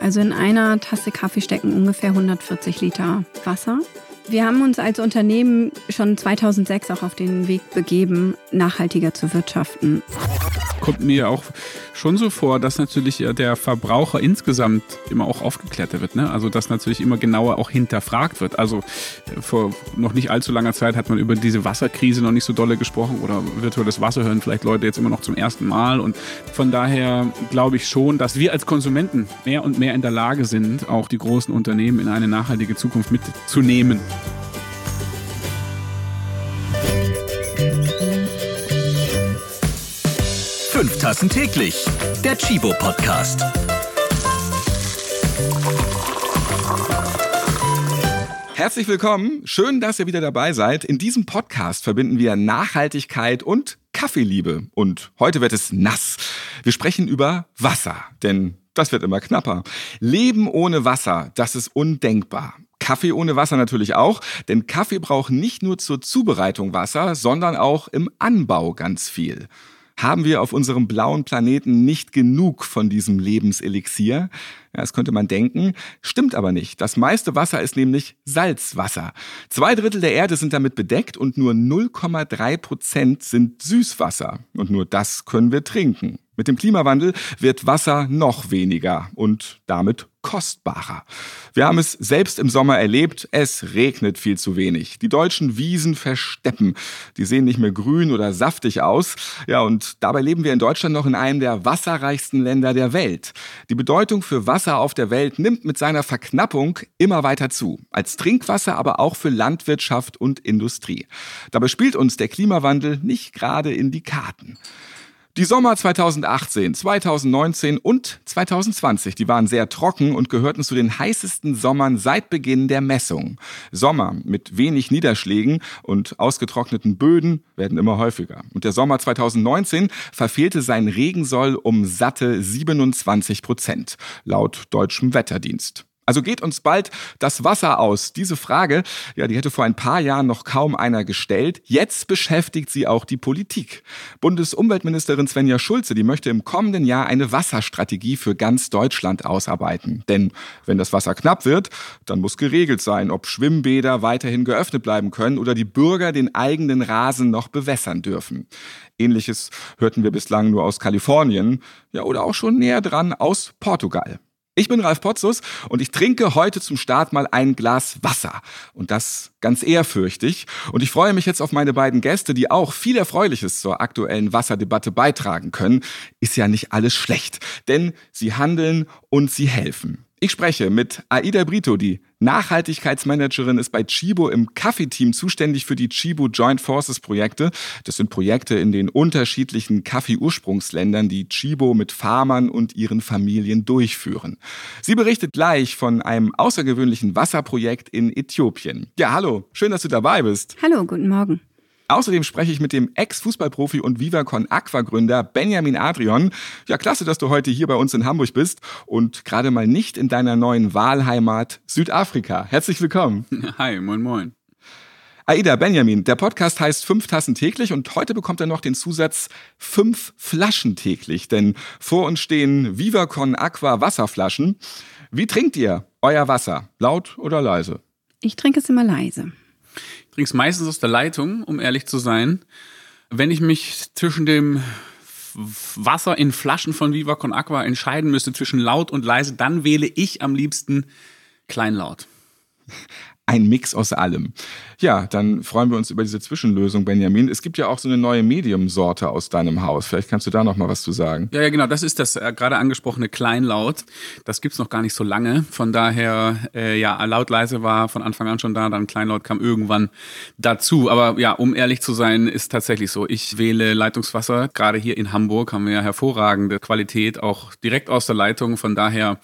Also in einer Tasse Kaffee stecken ungefähr 140 Liter Wasser. Wir haben uns als Unternehmen schon 2006 auch auf den Weg begeben, nachhaltiger zu wirtschaften. Kommt mir auch schon so vor, dass natürlich der Verbraucher insgesamt immer auch aufgeklärter wird. Ne? Also dass natürlich immer genauer auch hinterfragt wird. Also vor noch nicht allzu langer Zeit hat man über diese Wasserkrise noch nicht so dolle gesprochen oder virtuelles Wasser hören vielleicht Leute jetzt immer noch zum ersten Mal. Und von daher glaube ich schon, dass wir als Konsumenten mehr und mehr in der Lage sind, auch die großen Unternehmen in eine nachhaltige Zukunft mitzunehmen. Fünf Tassen täglich. Der Chibo Podcast. Herzlich willkommen. Schön, dass ihr wieder dabei seid. In diesem Podcast verbinden wir Nachhaltigkeit und Kaffeeliebe. Und heute wird es nass. Wir sprechen über Wasser, denn das wird immer knapper. Leben ohne Wasser, das ist undenkbar. Kaffee ohne Wasser natürlich auch, denn Kaffee braucht nicht nur zur Zubereitung Wasser, sondern auch im Anbau ganz viel. Haben wir auf unserem blauen Planeten nicht genug von diesem Lebenselixier? Ja, das könnte man denken, stimmt aber nicht. Das meiste Wasser ist nämlich Salzwasser. Zwei Drittel der Erde sind damit bedeckt und nur 0,3 Prozent sind Süßwasser. Und nur das können wir trinken. Mit dem Klimawandel wird Wasser noch weniger und damit kostbarer. Wir haben es selbst im Sommer erlebt, es regnet viel zu wenig. Die deutschen Wiesen versteppen. Die sehen nicht mehr grün oder saftig aus. Ja, und dabei leben wir in Deutschland noch in einem der wasserreichsten Länder der Welt. Die Bedeutung für Wasser auf der Welt nimmt mit seiner Verknappung immer weiter zu. Als Trinkwasser, aber auch für Landwirtschaft und Industrie. Dabei spielt uns der Klimawandel nicht gerade in die Karten. Die Sommer 2018, 2019 und 2020, die waren sehr trocken und gehörten zu den heißesten Sommern seit Beginn der Messung. Sommer mit wenig Niederschlägen und ausgetrockneten Böden werden immer häufiger. Und der Sommer 2019 verfehlte seinen Regensoll um satte 27 Prozent, laut deutschem Wetterdienst. Also geht uns bald das Wasser aus? Diese Frage, ja, die hätte vor ein paar Jahren noch kaum einer gestellt. Jetzt beschäftigt sie auch die Politik. Bundesumweltministerin Svenja Schulze, die möchte im kommenden Jahr eine Wasserstrategie für ganz Deutschland ausarbeiten. Denn wenn das Wasser knapp wird, dann muss geregelt sein, ob Schwimmbäder weiterhin geöffnet bleiben können oder die Bürger den eigenen Rasen noch bewässern dürfen. Ähnliches hörten wir bislang nur aus Kalifornien, ja, oder auch schon näher dran aus Portugal. Ich bin Ralf Potzus und ich trinke heute zum Start mal ein Glas Wasser. Und das ganz ehrfürchtig. Und ich freue mich jetzt auf meine beiden Gäste, die auch viel Erfreuliches zur aktuellen Wasserdebatte beitragen können. Ist ja nicht alles schlecht, denn sie handeln und sie helfen. Ich spreche mit Aida Brito, die Nachhaltigkeitsmanagerin ist bei Chibo im Kaffeeteam zuständig für die Chibo Joint Forces Projekte. Das sind Projekte in den unterschiedlichen Kaffee-Ursprungsländern, die Chibo mit Farmern und ihren Familien durchführen. Sie berichtet gleich von einem außergewöhnlichen Wasserprojekt in Äthiopien. Ja, hallo, schön, dass du dabei bist. Hallo, guten Morgen. Außerdem spreche ich mit dem Ex-Fußballprofi und Vivacon Aqua-Gründer Benjamin Adrian. Ja, klasse, dass du heute hier bei uns in Hamburg bist und gerade mal nicht in deiner neuen Wahlheimat Südafrika. Herzlich willkommen. Hi, moin, moin. Aida, Benjamin, der Podcast heißt Fünf Tassen täglich und heute bekommt er noch den Zusatz Fünf Flaschen täglich, denn vor uns stehen Vivacon Aqua Wasserflaschen. Wie trinkt ihr euer Wasser? Laut oder leise? Ich trinke es immer leise trinke es meistens aus der Leitung, um ehrlich zu sein. Wenn ich mich zwischen dem Wasser in Flaschen von Viva Con Aqua entscheiden müsste zwischen laut und leise, dann wähle ich am liebsten kleinlaut. Ein Mix aus allem. Ja, dann freuen wir uns über diese Zwischenlösung, Benjamin. Es gibt ja auch so eine neue Medium-Sorte aus deinem Haus. Vielleicht kannst du da noch mal was zu sagen. Ja, ja, genau. Das ist das äh, gerade angesprochene Kleinlaut. Das gibt's noch gar nicht so lange. Von daher, äh, ja, laut leise war von Anfang an schon da. Dann Kleinlaut kam irgendwann dazu. Aber ja, um ehrlich zu sein, ist tatsächlich so. Ich wähle Leitungswasser. Gerade hier in Hamburg haben wir ja hervorragende Qualität, auch direkt aus der Leitung. Von daher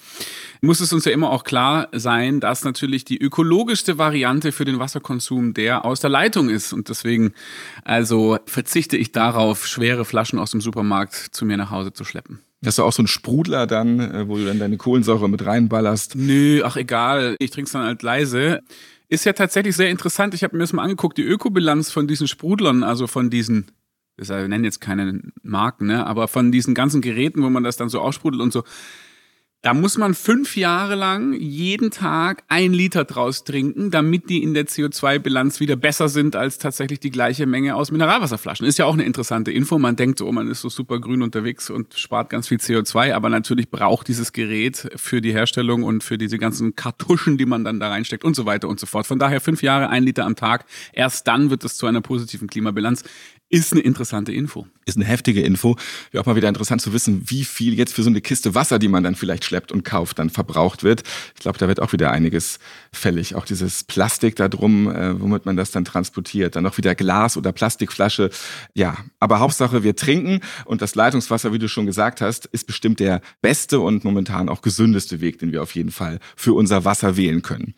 muss es uns ja immer auch klar sein, dass natürlich die ökologischste Variante für den Wasserkonsum der aus der Leitung ist. Und deswegen also verzichte ich darauf, schwere Flaschen aus dem Supermarkt zu mir nach Hause zu schleppen. Hast du auch so einen Sprudler dann, äh, wo du dann deine Kohlensäure mit reinballerst? Nö, ach egal. Ich trinke es dann halt leise. Ist ja tatsächlich sehr interessant. Ich habe mir das mal angeguckt, die Ökobilanz von diesen Sprudlern, also von diesen, ich nenne jetzt keine Marken, ne, aber von diesen ganzen Geräten, wo man das dann so aussprudelt und so Da muss man fünf Jahre lang jeden Tag ein Liter draus trinken, damit die in der CO2-Bilanz wieder besser sind als tatsächlich die gleiche Menge aus Mineralwasserflaschen. Ist ja auch eine interessante Info. Man denkt so, oh, man ist so super grün unterwegs und spart ganz viel CO2, aber natürlich braucht dieses Gerät für die Herstellung und für diese ganzen Kartuschen, die man dann da reinsteckt und so weiter und so fort. Von daher fünf Jahre, ein Liter am Tag. Erst dann wird es zu einer positiven Klimabilanz. Ist eine interessante Info. Ist eine heftige Info. Wäre auch mal wieder interessant zu wissen, wie viel jetzt für so eine Kiste Wasser, die man dann vielleicht schleppt und kauft, dann verbraucht wird. Ich glaube, da wird auch wieder einiges fällig. Auch dieses Plastik da drum, äh, womit man das dann transportiert. Dann noch wieder Glas oder Plastikflasche. Ja, aber Hauptsache, wir trinken. Und das Leitungswasser, wie du schon gesagt hast, ist bestimmt der beste und momentan auch gesündeste Weg, den wir auf jeden Fall für unser Wasser wählen können.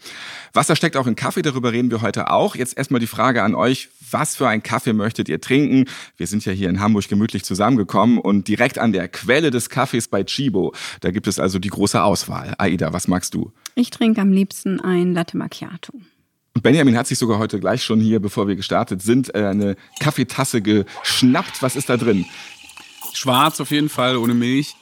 Wasser steckt auch in Kaffee, darüber reden wir heute auch. Jetzt erstmal die Frage an euch, was für einen Kaffee möchtet ihr trinken? Trinken. Wir sind ja hier in Hamburg gemütlich zusammengekommen und direkt an der Quelle des Kaffees bei Chibo. Da gibt es also die große Auswahl. Aida, was magst du? Ich trinke am liebsten ein Latte Macchiato. Und Benjamin hat sich sogar heute gleich schon hier, bevor wir gestartet sind, äh, eine Kaffeetasse geschnappt. Was ist da drin? Schwarz auf jeden Fall, ohne Milch.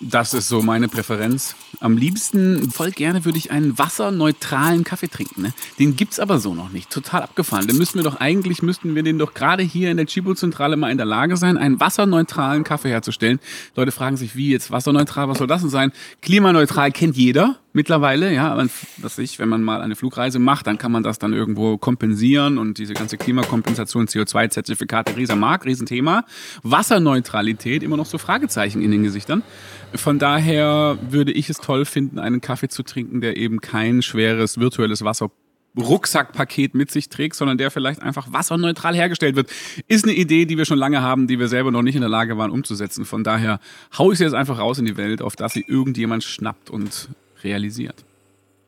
Das ist so meine Präferenz. Am liebsten, voll gerne würde ich einen wasserneutralen Kaffee trinken. Ne? Den gibt's aber so noch nicht. Total abgefahren. Den müssten wir doch eigentlich, müssten wir den doch gerade hier in der Chibo-Zentrale mal in der Lage sein, einen wasserneutralen Kaffee herzustellen. Leute fragen sich, wie jetzt wasserneutral, was soll das denn sein? Klimaneutral kennt jeder mittlerweile, ja, was ich, wenn man mal eine Flugreise macht, dann kann man das dann irgendwo kompensieren und diese ganze Klimakompensation, CO2-Zertifikate, Riesenmarkt, Riesenthema. Wasserneutralität, immer noch so Fragezeichen in den Gesichtern. Von daher würde ich es toll finden, einen Kaffee zu trinken, der eben kein schweres virtuelles Wasser Rucksackpaket mit sich trägt, sondern der vielleicht einfach wasserneutral hergestellt wird. Ist eine Idee, die wir schon lange haben, die wir selber noch nicht in der Lage waren umzusetzen. Von daher haue ich sie jetzt einfach raus in die Welt, auf dass sie irgendjemand schnappt und realisiert.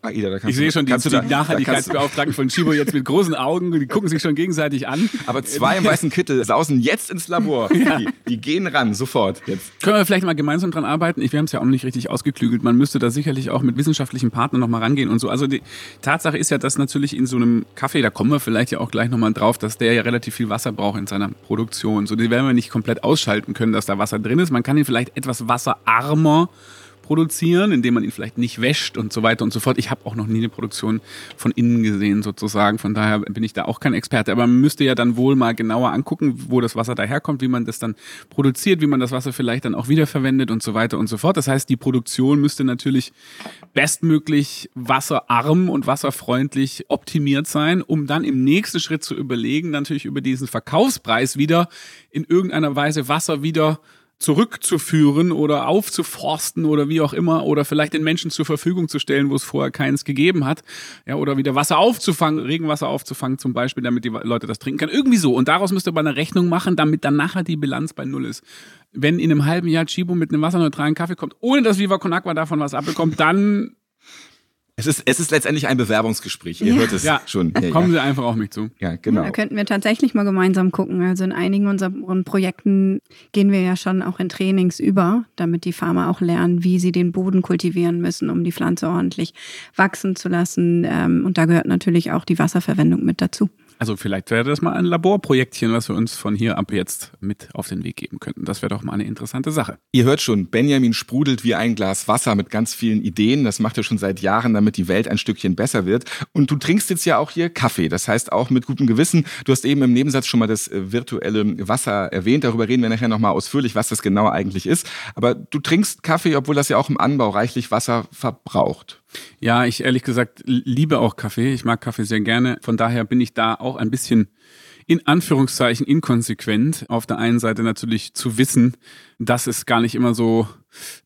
Aida, ich sehe schon die, die Nachhaltigkeitsbeauftragten von Chibo jetzt mit großen Augen, die gucken sich schon gegenseitig an. Aber zwei im weißen Kittel sausen jetzt ins Labor. Ja. Die, die, gehen ran, sofort. Jetzt. Können wir vielleicht mal gemeinsam dran arbeiten? Ich, wir haben es ja auch nicht richtig ausgeklügelt. Man müsste da sicherlich auch mit wissenschaftlichen Partnern nochmal rangehen und so. Also die Tatsache ist ja, dass natürlich in so einem Kaffee, da kommen wir vielleicht ja auch gleich nochmal drauf, dass der ja relativ viel Wasser braucht in seiner Produktion. So, die werden wir nicht komplett ausschalten können, dass da Wasser drin ist. Man kann ihn vielleicht etwas wasserarmer produzieren, indem man ihn vielleicht nicht wäscht und so weiter und so fort. Ich habe auch noch nie eine Produktion von innen gesehen sozusagen, von daher bin ich da auch kein Experte. Aber man müsste ja dann wohl mal genauer angucken, wo das Wasser daherkommt, wie man das dann produziert, wie man das Wasser vielleicht dann auch wiederverwendet und so weiter und so fort. Das heißt, die Produktion müsste natürlich bestmöglich wasserarm und wasserfreundlich optimiert sein, um dann im nächsten Schritt zu überlegen, natürlich über diesen Verkaufspreis wieder in irgendeiner Weise Wasser wieder zurückzuführen oder aufzuforsten oder wie auch immer oder vielleicht den Menschen zur Verfügung zu stellen, wo es vorher keins gegeben hat. Ja, oder wieder Wasser aufzufangen, Regenwasser aufzufangen zum Beispiel, damit die Leute das trinken können. Irgendwie so. Und daraus müsste man eine Rechnung machen, damit dann nachher die Bilanz bei Null ist. Wenn in einem halben Jahr Chibo mit einem wasserneutralen Kaffee kommt, ohne dass Viva Con Agua davon was abbekommt, dann es ist, es ist letztendlich ein Bewerbungsgespräch. Ihr ja. hört es ja. schon. Ja, Kommen Sie einfach auf mich zu. Ja, genau. da könnten wir tatsächlich mal gemeinsam gucken. Also in einigen unserer Projekten gehen wir ja schon auch in Trainings über, damit die Farmer auch lernen, wie sie den Boden kultivieren müssen, um die Pflanze ordentlich wachsen zu lassen. Ähm, und da gehört natürlich auch die Wasserverwendung mit dazu. Also vielleicht wäre das mal ein Laborprojektchen, was wir uns von hier ab jetzt mit auf den Weg geben könnten. Das wäre doch mal eine interessante Sache. Ihr hört schon, Benjamin sprudelt wie ein Glas Wasser mit ganz vielen Ideen. Das macht er schon seit Jahren, damit die Welt ein Stückchen besser wird. Und du trinkst jetzt ja auch hier Kaffee. Das heißt auch mit gutem Gewissen. Du hast eben im Nebensatz schon mal das äh, virtuelle Wasser erwähnt. Darüber reden wir nachher nochmal ausführlich, was das genau eigentlich ist. Aber du trinkst Kaffee, obwohl das ja auch im Anbau reichlich Wasser verbraucht. Ja, ich ehrlich gesagt liebe auch Kaffee. Ich mag Kaffee sehr gerne. Von daher bin ich da auch ein bisschen in Anführungszeichen inkonsequent. Auf der einen Seite natürlich zu wissen, dass es gar nicht immer so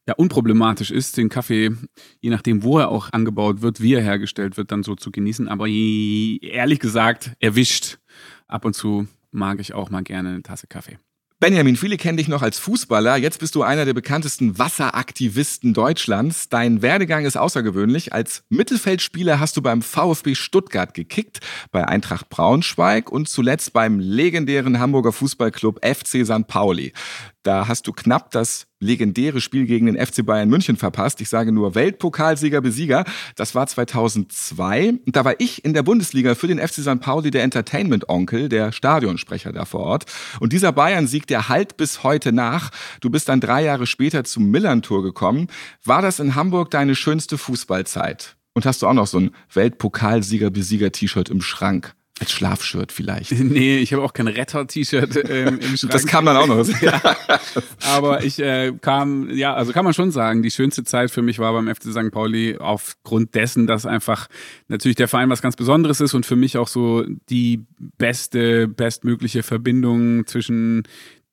ja, unproblematisch ist, den Kaffee, je nachdem, wo er auch angebaut wird, wie er hergestellt wird, dann so zu genießen. Aber ehrlich gesagt, erwischt. Ab und zu mag ich auch mal gerne eine Tasse Kaffee. Benjamin, viele kennen dich noch als Fußballer. Jetzt bist du einer der bekanntesten Wasseraktivisten Deutschlands. Dein Werdegang ist außergewöhnlich. Als Mittelfeldspieler hast du beim VfB Stuttgart gekickt, bei Eintracht Braunschweig und zuletzt beim legendären Hamburger Fußballclub FC St. Pauli. Da hast du knapp das legendäre Spiel gegen den FC Bayern München verpasst. Ich sage nur Weltpokalsieger, Besieger. Das war 2002. Und da war ich in der Bundesliga für den FC St. Pauli der Entertainment-Onkel, der Stadionsprecher da vor Ort. Und dieser Bayern-Sieg, der halt bis heute nach. Du bist dann drei Jahre später zum Millern-Tour gekommen. War das in Hamburg deine schönste Fußballzeit? Und hast du auch noch so ein Weltpokalsieger-Besieger-T-Shirt im Schrank? Als Schlafshirt vielleicht. Nee, ich habe auch kein Retter-T-Shirt ähm, im Schrank. Das kam dann auch noch. ja. Aber ich äh, kam, ja, also kann man schon sagen, die schönste Zeit für mich war beim FC St. Pauli aufgrund dessen, dass einfach natürlich der Verein was ganz Besonderes ist und für mich auch so die beste, bestmögliche Verbindung zwischen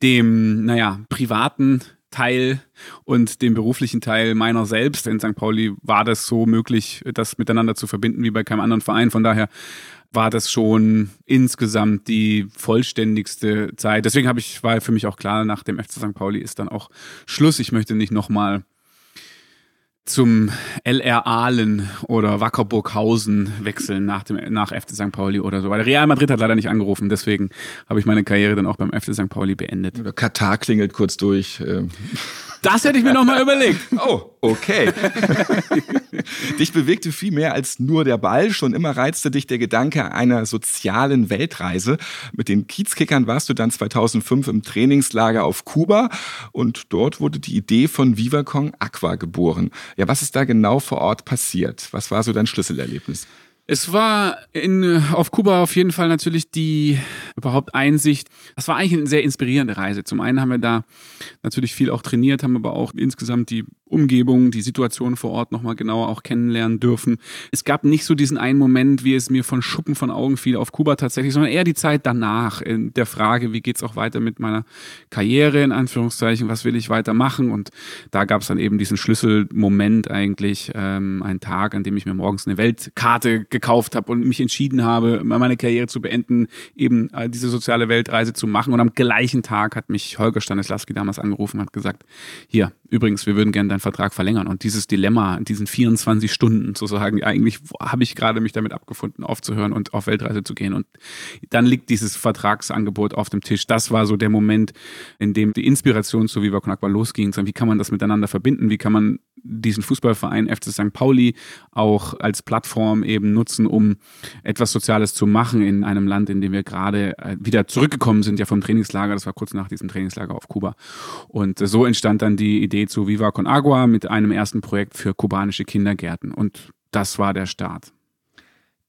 dem, naja, privaten Teil und dem beruflichen Teil meiner selbst. In St. Pauli war das so möglich, das miteinander zu verbinden wie bei keinem anderen Verein. Von daher war das schon insgesamt die vollständigste Zeit. Deswegen habe ich, war für mich auch klar, nach dem FC St. Pauli ist dann auch Schluss. Ich möchte nicht nochmal zum LR Aalen oder Wackerburghausen wechseln nach dem nach FC St. Pauli oder so. Weil Real Madrid hat leider nicht angerufen, deswegen habe ich meine Karriere dann auch beim FC St. Pauli beendet. Oder Katar klingelt kurz durch. Das hätte ich mir nochmal überlegt. Oh, okay. dich bewegte viel mehr als nur der Ball. Schon immer reizte dich der Gedanke einer sozialen Weltreise. Mit den Kiezkickern warst du dann 2005 im Trainingslager auf Kuba und dort wurde die Idee von Viva Aqua geboren. Ja, was ist da genau vor Ort passiert? Was war so dein Schlüsselerlebnis? Es war in, auf Kuba auf jeden Fall natürlich die überhaupt Einsicht. Das war eigentlich eine sehr inspirierende Reise. Zum einen haben wir da natürlich viel auch trainiert, haben aber auch insgesamt die Umgebung, die Situation vor Ort nochmal genauer auch kennenlernen dürfen. Es gab nicht so diesen einen Moment, wie es mir von Schuppen von Augen fiel auf Kuba tatsächlich, sondern eher die Zeit danach in der Frage, wie geht's auch weiter mit meiner Karriere, in Anführungszeichen, was will ich weitermachen? Und da gab es dann eben diesen Schlüsselmoment eigentlich, ähm, einen Tag, an dem ich mir morgens eine Weltkarte gekauft habe und mich entschieden habe, meine Karriere zu beenden, eben äh, diese soziale Weltreise zu machen. Und am gleichen Tag hat mich Holger Stanislawski damals angerufen und hat gesagt, hier, übrigens, wir würden gerne deinen Vertrag verlängern. Und dieses Dilemma, diesen 24 Stunden zu sagen, eigentlich habe ich gerade mich damit abgefunden, aufzuhören und auf Weltreise zu gehen. Und dann liegt dieses Vertragsangebot auf dem Tisch. Das war so der Moment, in dem die Inspiration zu Viva Con Aqua losging. Wie kann man das miteinander verbinden? Wie kann man diesen Fußballverein FC St. Pauli auch als Plattform eben nutzen, um etwas Soziales zu machen in einem Land, in dem wir gerade äh, wieder zurückgekommen sind, ja vom Trainingslager. Das war kurz nach diesem Trainingslager auf Kuba. Und so entstand dann die Idee zu Viva Con Agua mit einem ersten Projekt für kubanische Kindergärten. Und das war der Start.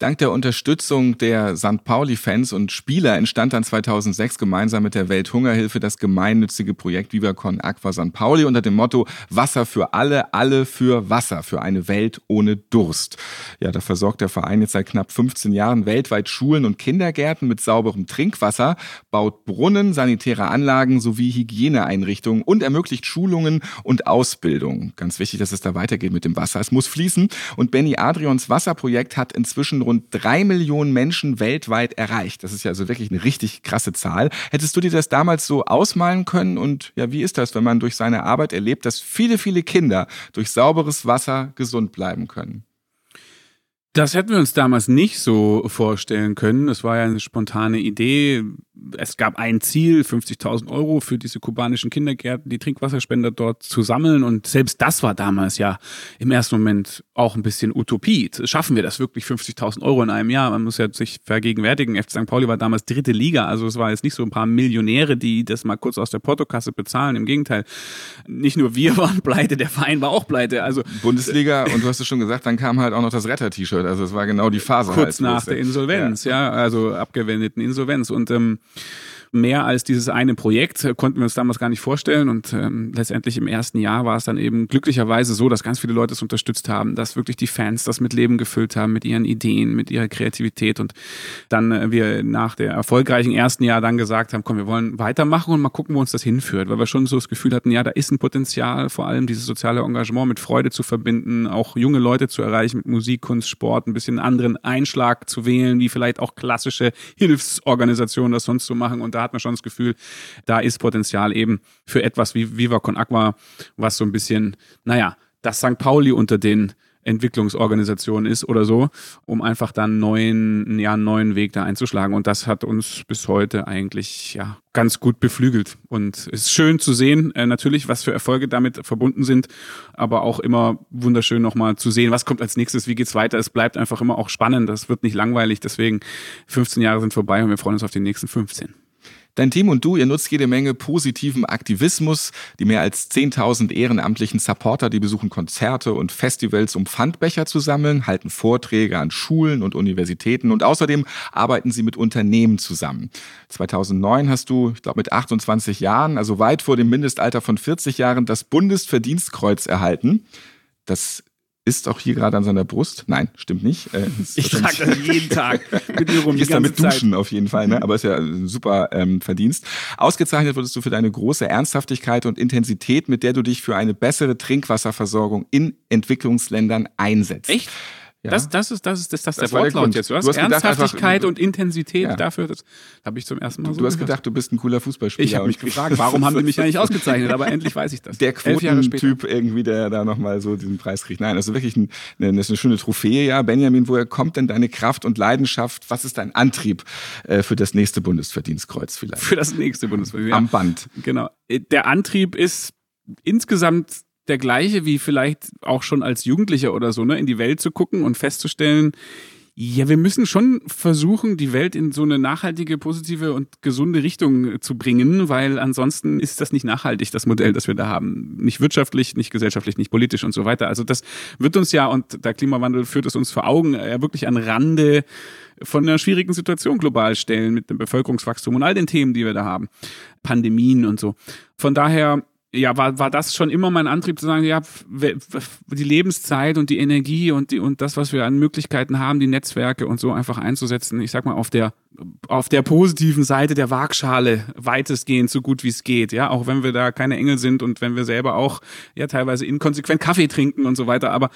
Dank der Unterstützung der St. Pauli-Fans und Spieler entstand dann 2006 gemeinsam mit der Welthungerhilfe das gemeinnützige Projekt Viva Aqua St. Pauli unter dem Motto Wasser für alle, alle für Wasser, für eine Welt ohne Durst. Ja, da versorgt der Verein jetzt seit knapp 15 Jahren weltweit Schulen und Kindergärten mit sauberem Trinkwasser, baut Brunnen, sanitäre Anlagen sowie Hygieneeinrichtungen und ermöglicht Schulungen und Ausbildung. Ganz wichtig, dass es da weitergeht mit dem Wasser. Es muss fließen und Benny Adrians Wasserprojekt hat inzwischen rund drei Millionen Menschen weltweit erreicht. Das ist ja also wirklich eine richtig krasse Zahl. Hättest du dir das damals so ausmalen können? Und ja, wie ist das, wenn man durch seine Arbeit erlebt, dass viele, viele Kinder durch sauberes Wasser gesund bleiben können? Das hätten wir uns damals nicht so vorstellen können. Es war ja eine spontane Idee. Es gab ein Ziel, 50.000 Euro für diese kubanischen Kindergärten, die Trinkwasserspender dort zu sammeln. Und selbst das war damals ja im ersten Moment auch ein bisschen Utopie. Schaffen wir das wirklich 50.000 Euro in einem Jahr? Man muss ja sich vergegenwärtigen. FC St. Pauli war damals dritte Liga. Also es war jetzt nicht so ein paar Millionäre, die das mal kurz aus der Portokasse bezahlen. Im Gegenteil. Nicht nur wir waren pleite, der Verein war auch pleite. Also Bundesliga und du hast es schon gesagt, dann kam halt auch noch das Retter-T-Shirt wird. Also es war genau die Phase. Kurz halt, nach der Insolvenz, ja. ja. also abgewendeten Insolvenz. Und ähm, mehr als dieses eine Projekt äh, konnten wir uns damals gar nicht vorstellen. Und ähm, letztendlich im ersten Jahr war es dann eben glücklicherweise so, dass ganz viele Leute es unterstützt haben, dass wirklich die Fans das mit Leben gefüllt haben, mit ihren Ideen, mit ihrer Kreativität. Und dann äh, wir nach der erfolgreichen ersten Jahr dann gesagt haben, komm, wir wollen weitermachen und mal gucken, wo uns das hinführt. Weil wir schon so das Gefühl hatten, ja, da ist ein Potenzial, vor allem dieses soziale Engagement mit Freude zu verbinden, auch junge Leute zu erreichen mit Musik, Kunst, Sport, ein bisschen anderen Einschlag zu wählen, wie vielleicht auch klassische Hilfsorganisationen das sonst so machen. Und da hat man schon das Gefühl, da ist Potenzial eben für etwas wie Viva Con Aqua, was so ein bisschen, naja, das St. Pauli unter den Entwicklungsorganisation ist oder so, um einfach dann neuen, ja, einen neuen Weg da einzuschlagen. Und das hat uns bis heute eigentlich ja ganz gut beflügelt. Und es ist schön zu sehen, äh, natürlich, was für Erfolge damit verbunden sind, aber auch immer wunderschön nochmal zu sehen, was kommt als nächstes, wie geht's weiter. Es bleibt einfach immer auch spannend, das wird nicht langweilig. Deswegen 15 Jahre sind vorbei und wir freuen uns auf die nächsten 15. Dein Team und du, ihr nutzt jede Menge positiven Aktivismus. Die mehr als 10.000 ehrenamtlichen Supporter, die besuchen Konzerte und Festivals, um Pfandbecher zu sammeln, halten Vorträge an Schulen und Universitäten und außerdem arbeiten sie mit Unternehmen zusammen. 2009 hast du, ich glaube mit 28 Jahren, also weit vor dem Mindestalter von 40 Jahren, das Bundesverdienstkreuz erhalten. Das ist auch hier gerade an seiner Brust. Nein, stimmt nicht. Äh, ich trage das jeden Tag mit mir rum. Ich damit duschen auf jeden Fall, ne? aber ist ja ein super ähm, Verdienst. Ausgezeichnet wurdest du für deine große Ernsthaftigkeit und Intensität, mit der du dich für eine bessere Trinkwasserversorgung in Entwicklungsländern einsetzt. Echt? Ja. Das, das ist, das ist, das, das, das der Wortlaut der jetzt. Du hast, du hast Ernsthaftigkeit einfach, und Intensität ja. dafür, das habe ich zum ersten Mal so Du hast gedacht, du bist ein cooler Fußballspieler. Ich habe mich gefragt, warum haben die mich ja nicht ausgezeichnet, aber endlich weiß ich das. Der Quotentyp irgendwie, der da nochmal so diesen Preis kriegt. Nein, also wirklich ein, eine, eine schöne Trophäe, ja. Benjamin, woher kommt denn deine Kraft und Leidenschaft? Was ist dein Antrieb äh, für das nächste Bundesverdienstkreuz vielleicht? Für das nächste Bundesverdienstkreuz. Am Band. Genau. Der Antrieb ist insgesamt der gleiche wie vielleicht auch schon als Jugendlicher oder so, ne, in die Welt zu gucken und festzustellen, ja, wir müssen schon versuchen, die Welt in so eine nachhaltige, positive und gesunde Richtung zu bringen, weil ansonsten ist das nicht nachhaltig, das Modell, das wir da haben. Nicht wirtschaftlich, nicht gesellschaftlich, nicht politisch und so weiter. Also das wird uns ja, und der Klimawandel führt es uns vor Augen, ja wirklich an Rande von einer schwierigen Situation global stellen mit dem Bevölkerungswachstum und all den Themen, die wir da haben. Pandemien und so. Von daher ja, war, war das schon immer mein Antrieb zu sagen, ja, die Lebenszeit und die Energie und die, und das, was wir an Möglichkeiten haben, die Netzwerke und so einfach einzusetzen, ich sag mal, auf der, auf der positiven Seite der Waagschale weitestgehend so gut wie es geht, ja, auch wenn wir da keine Engel sind und wenn wir selber auch, ja, teilweise inkonsequent Kaffee trinken und so weiter, aber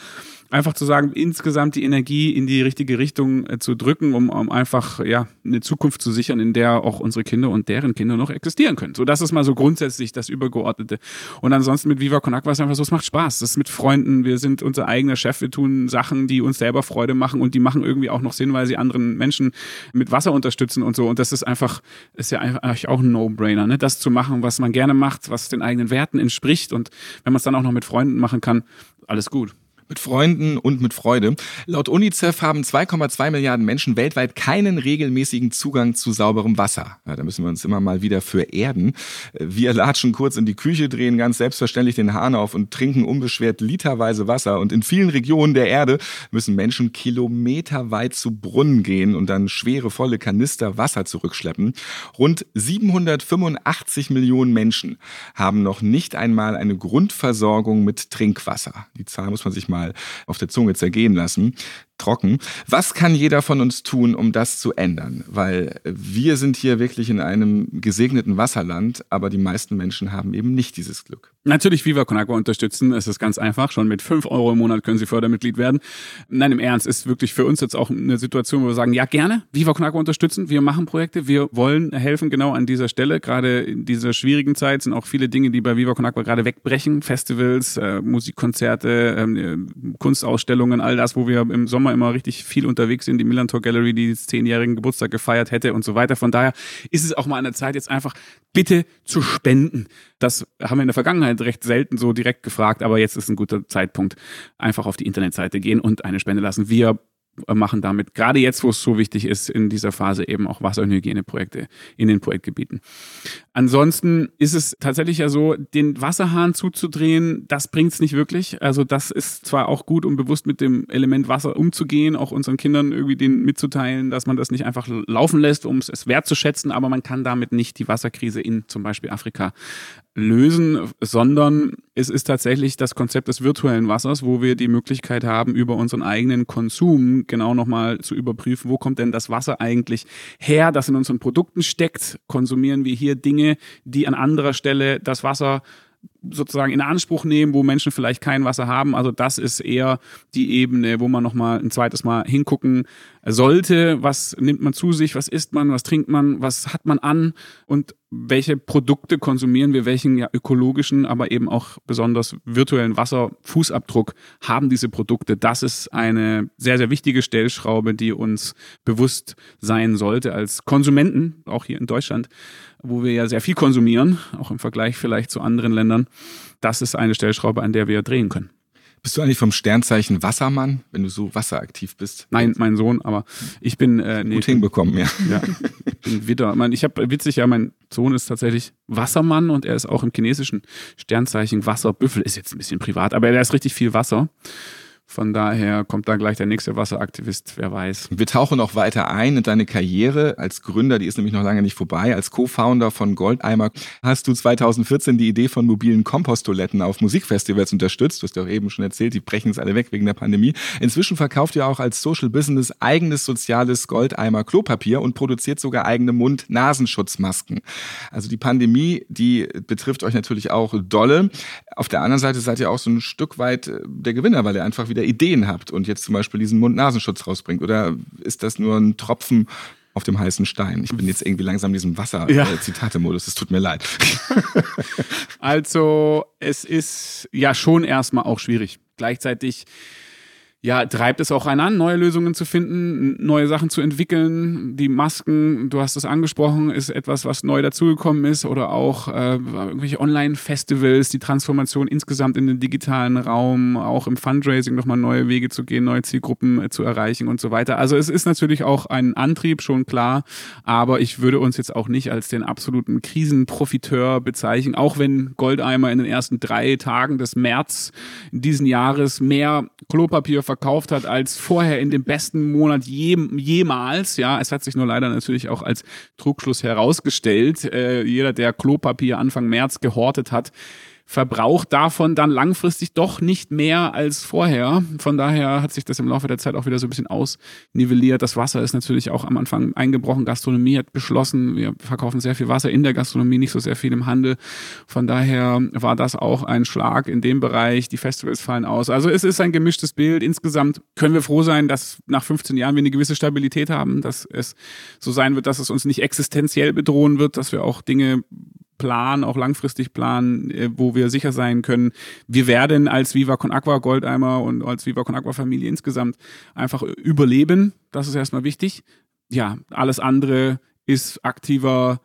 einfach zu sagen, insgesamt die Energie in die richtige Richtung äh, zu drücken, um, um einfach ja eine Zukunft zu sichern, in der auch unsere Kinder und deren Kinder noch existieren können. So, das ist mal so grundsätzlich das Übergeordnete. Und ansonsten mit Viva Con Aqua ist einfach so, es macht Spaß. Das ist mit Freunden, wir sind unser eigener Chef, wir tun Sachen, die uns selber Freude machen und die machen irgendwie auch noch Sinn, weil sie anderen Menschen mit Wasser unterstützen und so. Und das ist einfach, ist ja eigentlich auch ein No-Brainer, ne? Das zu machen, was man gerne macht, was den eigenen Werten entspricht. Und wenn man es dann auch noch mit Freunden machen kann, alles gut mit Freunden und mit Freude. Laut UNICEF haben 2,2 Milliarden Menschen weltweit keinen regelmäßigen Zugang zu sauberem Wasser. Ja, da müssen wir uns immer mal wieder für erden. Wir latschen kurz in die Küche, drehen ganz selbstverständlich den Hahn auf und trinken unbeschwert literweise Wasser. Und in vielen Regionen der Erde müssen Menschen kilometerweit zu Brunnen gehen und dann schwere, volle Kanister Wasser zurückschleppen. Rund 785 Millionen Menschen haben noch nicht einmal eine Grundversorgung mit Trinkwasser. Die Zahl muss man sich mal mal auf der Zunge zergehen lassen trocken. Was kann jeder von uns tun, um das zu ändern? Weil wir sind hier wirklich in einem gesegneten Wasserland, aber die meisten Menschen haben eben nicht dieses Glück. Natürlich Viva Con Agua unterstützen. Es ist ganz einfach. Schon mit fünf Euro im Monat können Sie Fördermitglied werden. Nein, im Ernst ist wirklich für uns jetzt auch eine Situation, wo wir sagen, ja gerne, Viva Con Agua unterstützen. Wir machen Projekte. Wir wollen helfen genau an dieser Stelle. Gerade in dieser schwierigen Zeit sind auch viele Dinge, die bei Viva Con Agua gerade wegbrechen. Festivals, äh, Musikkonzerte, ähm, äh, Kunstausstellungen, all das, wo wir im Sommer immer richtig viel unterwegs sind. Die Millantor Gallery, die den zehnjährigen Geburtstag gefeiert hätte und so weiter. Von daher ist es auch mal an der Zeit, jetzt einfach bitte zu spenden. Das haben wir in der Vergangenheit recht selten so direkt gefragt, aber jetzt ist ein guter Zeitpunkt. Einfach auf die Internetseite gehen und eine Spende lassen. Wir machen damit, gerade jetzt, wo es so wichtig ist, in dieser Phase eben auch Wasser- und Hygieneprojekte in den Projektgebieten. Ansonsten ist es tatsächlich ja so, den Wasserhahn zuzudrehen, das bringt es nicht wirklich. Also das ist zwar auch gut, um bewusst mit dem Element Wasser umzugehen, auch unseren Kindern irgendwie den mitzuteilen, dass man das nicht einfach laufen lässt, um es wertzuschätzen, aber man kann damit nicht die Wasserkrise in zum Beispiel Afrika lösen, sondern es ist tatsächlich das Konzept des virtuellen Wassers, wo wir die Möglichkeit haben, über unseren eigenen Konsum genau nochmal zu überprüfen, wo kommt denn das Wasser eigentlich her, das in unseren Produkten steckt. Konsumieren wir hier Dinge, die an anderer Stelle das Wasser sozusagen in Anspruch nehmen, wo Menschen vielleicht kein Wasser haben. Also das ist eher die Ebene, wo man nochmal ein zweites Mal hingucken sollte. Was nimmt man zu sich? Was isst man? Was trinkt man? Was hat man an? Und welche Produkte konsumieren wir? Welchen ja, ökologischen, aber eben auch besonders virtuellen Wasserfußabdruck haben diese Produkte? Das ist eine sehr, sehr wichtige Stellschraube, die uns bewusst sein sollte als Konsumenten, auch hier in Deutschland, wo wir ja sehr viel konsumieren, auch im Vergleich vielleicht zu anderen Ländern. Das ist eine Stellschraube, an der wir drehen können. Bist du eigentlich vom Sternzeichen Wassermann, wenn du so wasseraktiv bist? Nein, mein Sohn, aber ich bin äh, nee, gut hinbekommen, ja. Ja, ich bin Widder. Ich, mein, ich habe witzig, ja, mein Sohn ist tatsächlich Wassermann und er ist auch im chinesischen Sternzeichen Wasserbüffel. Ist jetzt ein bisschen privat, aber er ist richtig viel Wasser. Von daher kommt da gleich der nächste Wasseraktivist, wer weiß. Wir tauchen noch weiter ein in deine Karriere als Gründer, die ist nämlich noch lange nicht vorbei. Als Co-Founder von Goldeimer hast du 2014 die Idee von mobilen Komposttoiletten auf Musikfestivals unterstützt. Du hast ja auch eben schon erzählt, die brechen es alle weg wegen der Pandemie. Inzwischen verkauft ihr auch als Social Business eigenes soziales Goldeimer Klopapier und produziert sogar eigene Mund-Nasenschutzmasken. Also die Pandemie, die betrifft euch natürlich auch dolle. Auf der anderen Seite seid ihr auch so ein Stück weit äh, der Gewinner, weil ihr einfach wieder Ideen habt und jetzt zum Beispiel diesen Mund-Nasenschutz rausbringt. Oder ist das nur ein Tropfen auf dem heißen Stein? Ich bin jetzt irgendwie langsam in diesem Wasser-Zitate-Modus. Ja. Es tut mir leid. also, es ist ja schon erstmal auch schwierig. Gleichzeitig ja, treibt es auch einen an, neue Lösungen zu finden, neue Sachen zu entwickeln. Die Masken, du hast es angesprochen, ist etwas, was neu dazugekommen ist oder auch äh, irgendwelche Online-Festivals, die Transformation insgesamt in den digitalen Raum, auch im Fundraising nochmal neue Wege zu gehen, neue Zielgruppen äh, zu erreichen und so weiter. Also es ist natürlich auch ein Antrieb, schon klar, aber ich würde uns jetzt auch nicht als den absoluten Krisenprofiteur bezeichnen, auch wenn Goldeimer in den ersten drei Tagen des März diesen Jahres mehr Klopapier verkauft verkauft hat als vorher in dem besten Monat je, jemals. Ja, es hat sich nur leider natürlich auch als Trugschluss herausgestellt. Äh, jeder, der Klopapier Anfang März gehortet hat, verbraucht davon dann langfristig doch nicht mehr als vorher. Von daher hat sich das im Laufe der Zeit auch wieder so ein bisschen ausnivelliert. Das Wasser ist natürlich auch am Anfang eingebrochen. Gastronomie hat beschlossen, wir verkaufen sehr viel Wasser in der Gastronomie, nicht so sehr viel im Handel. Von daher war das auch ein Schlag in dem Bereich. Die Festivals fallen aus. Also es ist ein gemischtes Bild. Insgesamt können wir froh sein, dass nach 15 Jahren wir eine gewisse Stabilität haben, dass es so sein wird, dass es uns nicht existenziell bedrohen wird, dass wir auch Dinge planen, auch langfristig planen, äh, wo wir sicher sein können, wir werden als Viva Con Aqua Goldeimer und als Viva Con Aqua Familie insgesamt einfach überleben. Das ist erstmal wichtig. Ja, alles andere ist aktiver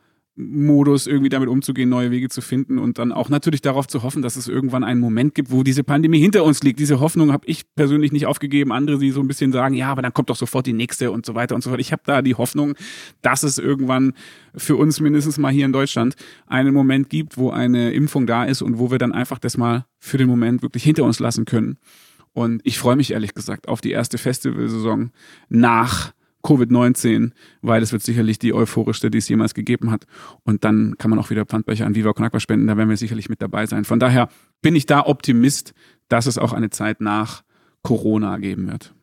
Modus, irgendwie damit umzugehen, neue Wege zu finden und dann auch natürlich darauf zu hoffen, dass es irgendwann einen Moment gibt, wo diese Pandemie hinter uns liegt. Diese Hoffnung habe ich persönlich nicht aufgegeben. Andere, die so ein bisschen sagen, ja, aber dann kommt doch sofort die nächste und so weiter und so fort. Ich habe da die Hoffnung, dass es irgendwann für uns mindestens mal hier in Deutschland einen Moment gibt, wo eine Impfung da ist und wo wir dann einfach das mal für den Moment wirklich hinter uns lassen können. Und ich freue mich ehrlich gesagt auf die erste Festivalsaison nach Covid-19, weil es wird sicherlich die euphorischste, die es jemals gegeben hat. Und dann kann man auch wieder Pfandbecher an Viva Con spenden, da werden wir sicherlich mit dabei sein. Von daher bin ich da Optimist, dass es auch eine Zeit nach Corona geben wird.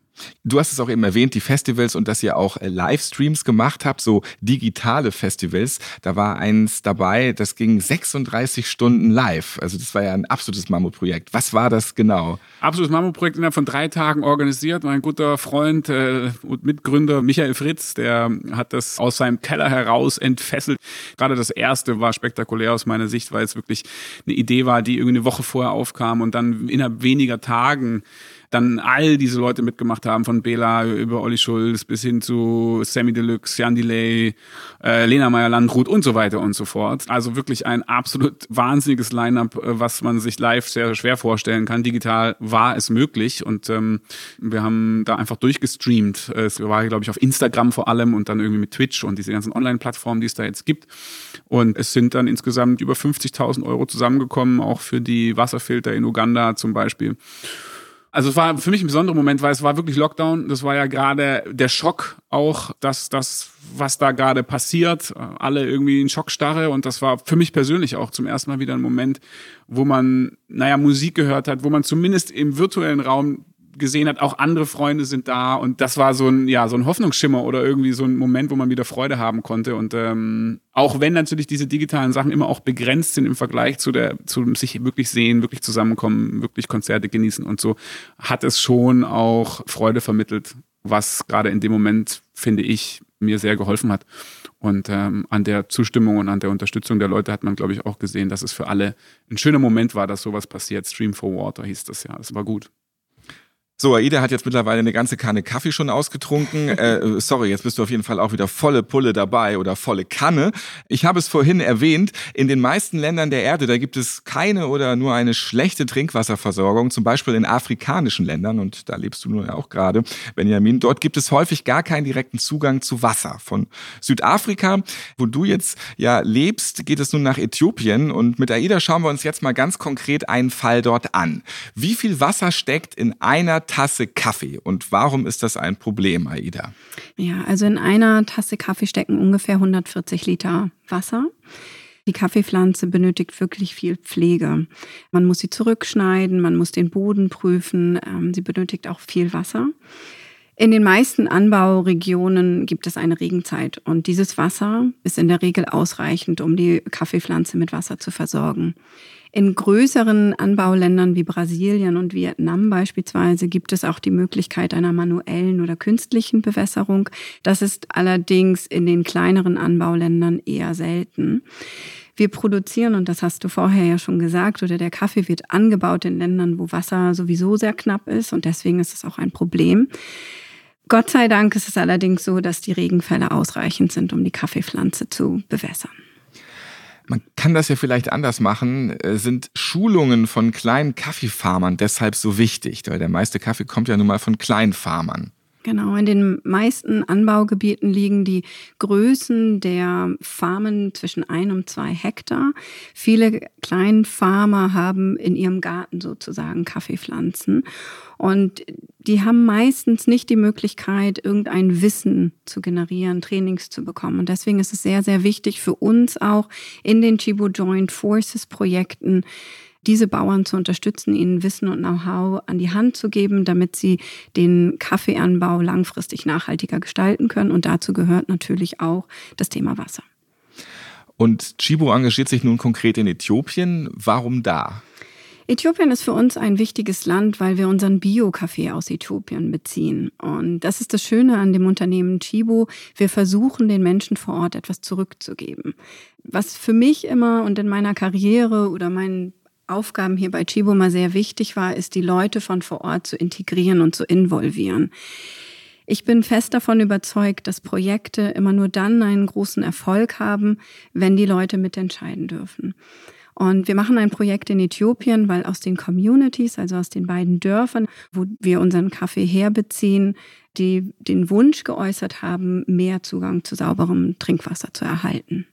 Du hast es auch eben erwähnt, die Festivals und dass ihr auch äh, Livestreams gemacht habt, so digitale Festivals. Da war eins dabei, das ging 36 Stunden live. Also das war ja ein absolutes Mammutprojekt. Was war das genau? Absolutes Mammutprojekt innerhalb von drei Tagen organisiert. Mein guter Freund äh, und Mitgründer Michael Fritz, der hat das aus seinem Keller heraus entfesselt. Gerade das erste war spektakulär aus meiner Sicht, weil es wirklich eine Idee war, die irgendwie eine Woche vorher aufkam und dann innerhalb weniger Tagen dann all diese Leute mitgemacht haben, von Bela über Olli Schulz bis hin zu Sammy Deluxe, Jan Delay, äh, Lena Meyer-Landrut und so weiter und so fort. Also wirklich ein absolut wahnsinniges Line-up, äh, was man sich live sehr schwer vorstellen kann. Digital war es möglich und ähm, wir haben da einfach durchgestreamt. Es war, glaube ich, auf Instagram vor allem und dann irgendwie mit Twitch und diese ganzen Online-Plattformen, die es da jetzt gibt. Und es sind dann insgesamt über 50.000 Euro zusammengekommen, auch für die Wasserfilter in Uganda zum Beispiel. Also es war für mich ein besonderer Moment, weil es war wirklich Lockdown. Das war ja gerade der Schock auch, dass das, was da gerade passiert, alle irgendwie in Schockstarre. Und das war für mich persönlich auch zum ersten Mal wieder ein Moment, wo man, naja, Musik gehört hat, wo man zumindest im virtuellen Raum gesehen hat, auch andere Freunde sind da und das war so ein, ja, so ein Hoffnungsschimmer oder irgendwie so ein Moment, wo man wieder Freude haben konnte und ähm, auch wenn natürlich diese digitalen Sachen immer auch begrenzt sind im Vergleich zu der, zu sich wirklich sehen, wirklich zusammenkommen, wirklich Konzerte genießen und so, hat es schon auch Freude vermittelt, was gerade in dem Moment, finde ich, mir sehr geholfen hat. Und ähm, an der Zustimmung und an der Unterstützung der Leute hat man, glaube ich, auch gesehen, dass es für alle ein schöner Moment war, dass sowas passiert. Stream for Water hieß das ja. Das war gut. So, Aida hat jetzt mittlerweile eine ganze Kanne Kaffee schon ausgetrunken. äh, sorry, jetzt bist du auf jeden Fall auch wieder volle Pulle dabei oder volle Kanne. Ich habe es vorhin erwähnt, in den meisten Ländern der Erde, da gibt es keine oder nur eine schlechte Trinkwasserversorgung, zum Beispiel in afrikanischen Ländern, und da lebst du nun ja auch gerade, Benjamin. Dort gibt es häufig gar keinen direkten Zugang zu Wasser. Von Südafrika, wo du jetzt ja lebst, geht es nun nach Äthiopien. Und mit Aida schauen wir uns jetzt mal ganz konkret einen Fall dort an. Wie viel Wasser steckt in einer Tasse Kaffee. Und warum ist das ein Problem, Aida? Ja, also in einer Tasse Kaffee stecken ungefähr 140 Liter Wasser. Die Kaffeepflanze benötigt wirklich viel Pflege. Man muss sie zurückschneiden, man muss den Boden prüfen, ähm, sie benötigt auch viel Wasser. In den meisten Anbauregionen gibt es eine Regenzeit und dieses Wasser ist in der Regel ausreichend, um die Kaffeepflanze mit Wasser zu versorgen. In größeren Anbauländern wie Brasilien und Vietnam beispielsweise gibt es auch die Möglichkeit einer manuellen oder künstlichen Bewässerung. Das ist allerdings in den kleineren Anbauländern eher selten. Wir produzieren, und das hast du vorher ja schon gesagt, oder der Kaffee wird angebaut in Ländern, wo Wasser sowieso sehr knapp ist und deswegen ist es auch ein Problem. Gott sei Dank ist es allerdings so, dass die Regenfälle ausreichend sind, um die Kaffeepflanze zu bewässern. Man kann das ja vielleicht anders machen, äh, sind Schulungen von kleinen Kaffeefarmern deshalb so wichtig, weil der meiste Kaffee kommt ja nun mal von Kleinfarmern. Genau, in den meisten Anbaugebieten liegen die Größen der Farmen zwischen ein und zwei Hektar. Viele Kleinfarmer haben in ihrem Garten sozusagen Kaffeepflanzen. Und die haben meistens nicht die Möglichkeit, irgendein Wissen zu generieren, Trainings zu bekommen. Und deswegen ist es sehr, sehr wichtig für uns auch in den Chibo Joint Forces Projekten, diese Bauern zu unterstützen, ihnen Wissen und Know-how an die Hand zu geben, damit sie den Kaffeeanbau langfristig nachhaltiger gestalten können. Und dazu gehört natürlich auch das Thema Wasser. Und Chibo engagiert sich nun konkret in Äthiopien. Warum da? Äthiopien ist für uns ein wichtiges Land, weil wir unseren Bio-Kaffee aus Äthiopien beziehen. Und das ist das Schöne an dem Unternehmen Chibo. Wir versuchen, den Menschen vor Ort etwas zurückzugeben. Was für mich immer und in meiner Karriere oder meinen Aufgaben hier bei Chibo mal sehr wichtig war, ist, die Leute von vor Ort zu integrieren und zu involvieren. Ich bin fest davon überzeugt, dass Projekte immer nur dann einen großen Erfolg haben, wenn die Leute mitentscheiden dürfen. Und wir machen ein Projekt in Äthiopien, weil aus den Communities, also aus den beiden Dörfern, wo wir unseren Kaffee herbeziehen, die den Wunsch geäußert haben, mehr Zugang zu sauberem Trinkwasser zu erhalten.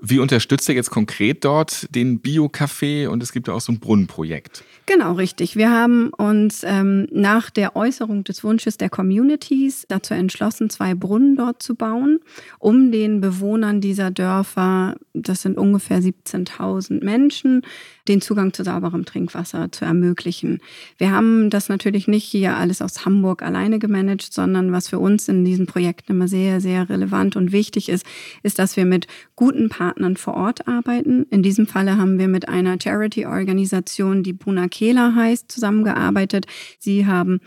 Wie unterstützt ihr jetzt konkret dort den Bio-Café und es gibt ja auch so ein Brunnenprojekt? Genau, richtig. Wir haben uns ähm, nach der Äußerung des Wunsches der Communities dazu entschlossen, zwei Brunnen dort zu bauen, um den Bewohnern dieser Dörfer, das sind ungefähr 17.000 Menschen, den Zugang zu sauberem Trinkwasser zu ermöglichen. Wir haben das natürlich nicht hier alles aus Hamburg alleine gemanagt, sondern was für uns in diesen Projekten immer sehr, sehr relevant und wichtig ist, ist, dass wir mit guten Partnern vor Ort arbeiten. In diesem Falle haben wir mit einer Charity-Organisation, die Buna Kela heißt, zusammengearbeitet. Sie haben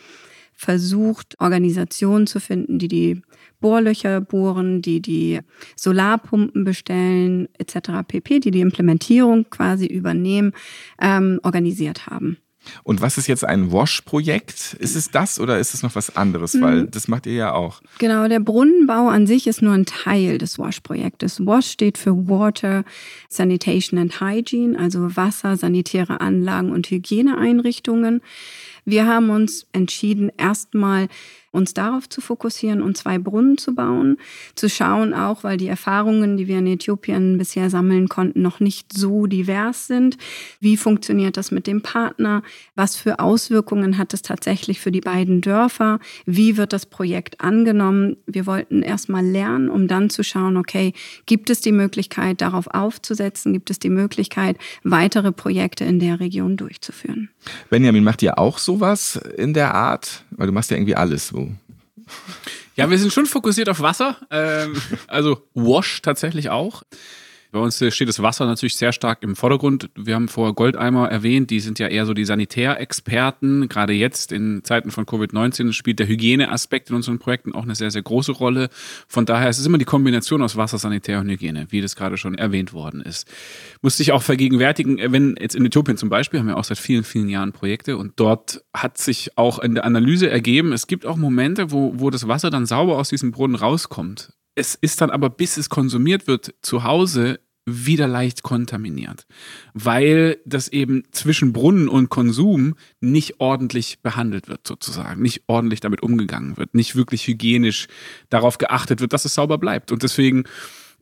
versucht, Organisationen zu finden, die die Bohrlöcher bohren, die die Solarpumpen bestellen, etc. pp., die die Implementierung quasi übernehmen, ähm, organisiert haben. Und was ist jetzt ein WASH-Projekt? Ist es das oder ist es noch was anderes? Weil mhm. das macht ihr ja auch. Genau, der Brunnenbau an sich ist nur ein Teil des WASH-Projektes. WASH steht für Water, Sanitation and Hygiene, also Wasser, sanitäre Anlagen und Hygieneeinrichtungen. Wir haben uns entschieden, erstmal uns darauf zu fokussieren und zwei Brunnen zu bauen, zu schauen auch, weil die Erfahrungen, die wir in Äthiopien bisher sammeln konnten, noch nicht so divers sind. Wie funktioniert das mit dem Partner? Was für Auswirkungen hat es tatsächlich für die beiden Dörfer? Wie wird das Projekt angenommen? Wir wollten erstmal lernen, um dann zu schauen, okay, gibt es die Möglichkeit, darauf aufzusetzen? Gibt es die Möglichkeit, weitere Projekte in der Region durchzuführen? Benjamin, macht ihr auch so sowas in der Art? Weil du machst ja irgendwie alles Ja, wir sind schon fokussiert auf Wasser. Ähm, also Wash tatsächlich auch. Bei uns steht das Wasser natürlich sehr stark im Vordergrund. Wir haben vorher Goldeimer erwähnt, die sind ja eher so die Sanitärexperten. Gerade jetzt in Zeiten von Covid-19 spielt der Hygieneaspekt in unseren Projekten auch eine sehr, sehr große Rolle. Von daher ist es immer die Kombination aus Wasser, Sanitär und Hygiene, wie das gerade schon erwähnt worden ist. Musste ich auch vergegenwärtigen, wenn jetzt in Äthiopien zum Beispiel haben wir auch seit vielen, vielen Jahren Projekte und dort hat sich auch in der Analyse ergeben, es gibt auch Momente, wo, wo das Wasser dann sauber aus diesem Brunnen rauskommt. Es ist dann aber, bis es konsumiert wird, zu Hause wieder leicht kontaminiert, weil das eben zwischen Brunnen und Konsum nicht ordentlich behandelt wird, sozusagen, nicht ordentlich damit umgegangen wird, nicht wirklich hygienisch darauf geachtet wird, dass es sauber bleibt. Und deswegen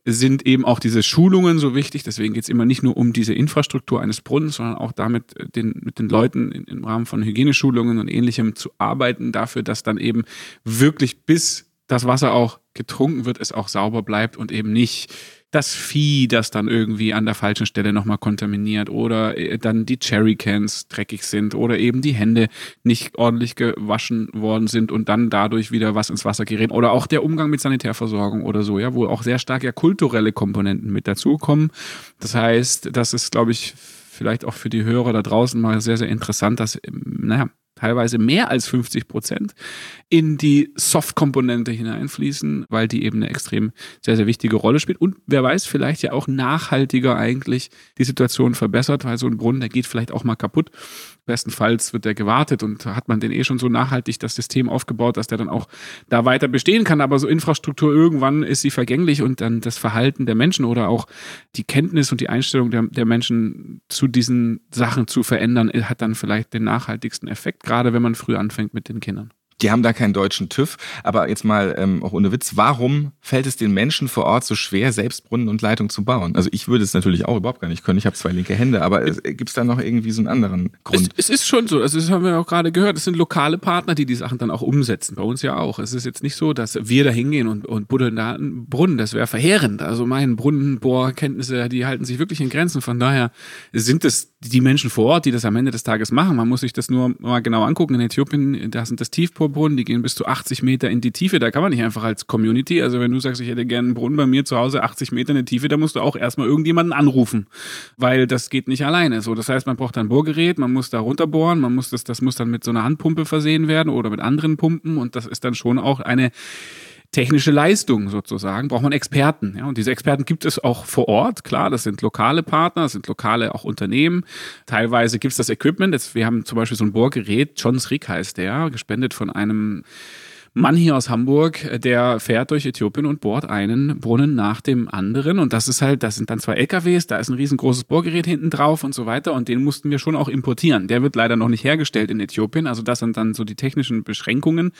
sind eben auch diese Schulungen so wichtig. Deswegen geht es immer nicht nur um diese Infrastruktur eines Brunnens, sondern auch damit, äh, den, mit den Leuten im Rahmen von Hygieneschulungen und ähnlichem zu arbeiten, dafür, dass dann eben wirklich bis das Wasser auch getrunken wird, es auch sauber bleibt und eben nicht das Vieh, das dann irgendwie an der falschen Stelle nochmal kontaminiert oder äh, dann die Cherrycans dreckig sind oder eben die Hände nicht ordentlich gewaschen worden sind und dann dadurch wieder was ins Wasser gerät oder auch der Umgang mit Sanitärversorgung oder so, ja, wo auch sehr stark ja kulturelle Komponenten mit dazukommen. Das heißt, das ist, glaube ich, vielleicht auch für die Hörer da draußen mal sehr, sehr interessant, dass, naja, teilweise mehr als 50 Prozent in die Soft-Komponente hineinfließen, weil die eben eine extrem sehr, sehr wichtige Rolle spielt. Und wer weiß, vielleicht ja auch nachhaltiger eigentlich die Situation verbessert, weil so ein Brunnen, der geht vielleicht auch mal kaputt. Bestenfalls wird der gewartet und hat man den eh schon so nachhaltig das System aufgebaut, dass der dann auch da weiter bestehen kann. Aber so Infrastruktur, irgendwann ist sie vergänglich und dann das Verhalten der Menschen oder auch die Kenntnis und die Einstellung der, der Menschen zu diesen Sachen zu verändern, hat dann vielleicht den nachhaltigsten Effekt, gerade wenn man früh anfängt mit den Kindern. Die haben da keinen deutschen TÜV. Aber jetzt mal ähm, auch ohne Witz, warum fällt es den Menschen vor Ort so schwer, selbst Brunnen und Leitung zu bauen? Also ich würde es natürlich auch überhaupt gar nicht können. Ich habe zwei linke Hände, aber gibt es da noch irgendwie so einen anderen Grund? Es, es, ist schon so, also das haben wir auch gerade gehört, es sind lokale Partner, die die Sachen dann auch umsetzen. Bei uns ja auch. Es ist jetzt nicht so, dass wir da hingehen und, und buddeln da einen Brunnen. Das wäre verheerend. Also meine Brunnenbohrkenntnisse, die halten sich wirklich in Grenzen. Von daher sind es die Menschen vor Ort, die das am Ende des Tages machen. Man muss sich das nur mal genau angucken. In Äthiopien, da sind das Tiefbohr Brunnen, die gehen bis zu 80 Meter in die Tiefe. Da kann man nicht einfach als Community, also wenn du sagst, ich hätte gerne einen Brunnen bei mir zu Hause, 80 Meter in die Tiefe, da musst du auch erstmal irgendjemanden anrufen, weil das geht nicht alleine. So, das heißt, man braucht ein Bohrgerät, man muss da runterbohren, man muss das, das muss dann mit so einer Handpumpe versehen werden oder mit anderen Pumpen und das ist dann schon auch eine technische Leistung sozusagen, braucht man Experten. Ja? Und diese Experten gibt es auch vor Ort, klar, das sind lokale Partner, das sind lokale auch Unternehmen. Teilweise gibt es das Equipment. Jetzt, wir haben zum Beispiel so ein Bohrgerät, Johns Rick heißt der, gespendet von einem Mann hier aus Hamburg, der fährt durch Äthiopien und bohrt einen Brunnen nach dem anderen. Und das ist halt, das sind dann zwei LKWs, da ist ein riesengroßes Bohrgerät hinten drauf und so weiter. Und den mussten wir schon auch importieren. Der wird leider noch nicht hergestellt in Äthiopien. Also das sind dann so die technischen Beschränkungen.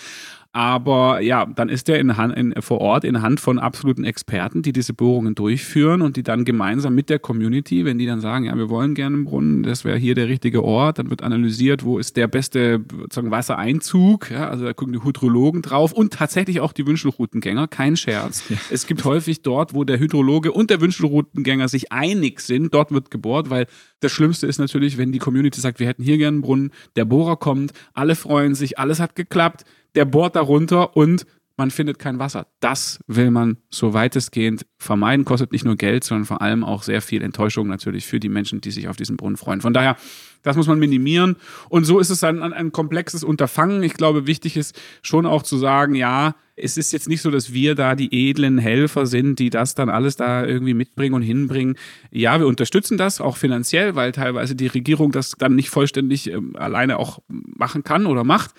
Aber ja, dann ist er in, in, vor Ort in Hand von absoluten Experten, die diese Bohrungen durchführen und die dann gemeinsam mit der Community, wenn die dann sagen, ja, wir wollen gerne einen Brunnen, das wäre hier der richtige Ort, dann wird analysiert, wo ist der beste sozusagen Wassereinzug. Ja, also da gucken die Hydrologen drauf und tatsächlich auch die Wünschelroutengänger, kein Scherz. Ja. Es gibt häufig dort, wo der Hydrologe und der Wünschelroutengänger sich einig sind, dort wird gebohrt, weil das Schlimmste ist natürlich, wenn die Community sagt, wir hätten hier gerne einen Brunnen, der Bohrer kommt, alle freuen sich, alles hat geklappt der bohrt da runter und man findet kein Wasser. Das will man so weitestgehend vermeiden. Kostet nicht nur Geld, sondern vor allem auch sehr viel Enttäuschung natürlich für die Menschen, die sich auf diesen Brunnen freuen. Von daher, das muss man minimieren. Und so ist es ein, ein komplexes Unterfangen. Ich glaube, wichtig ist schon auch zu sagen, ja, es ist jetzt nicht so, dass wir da die edlen Helfer sind, die das dann alles da irgendwie mitbringen und hinbringen. Ja, wir unterstützen das auch finanziell, weil teilweise die Regierung das dann nicht vollständig äh, alleine auch machen kann oder macht.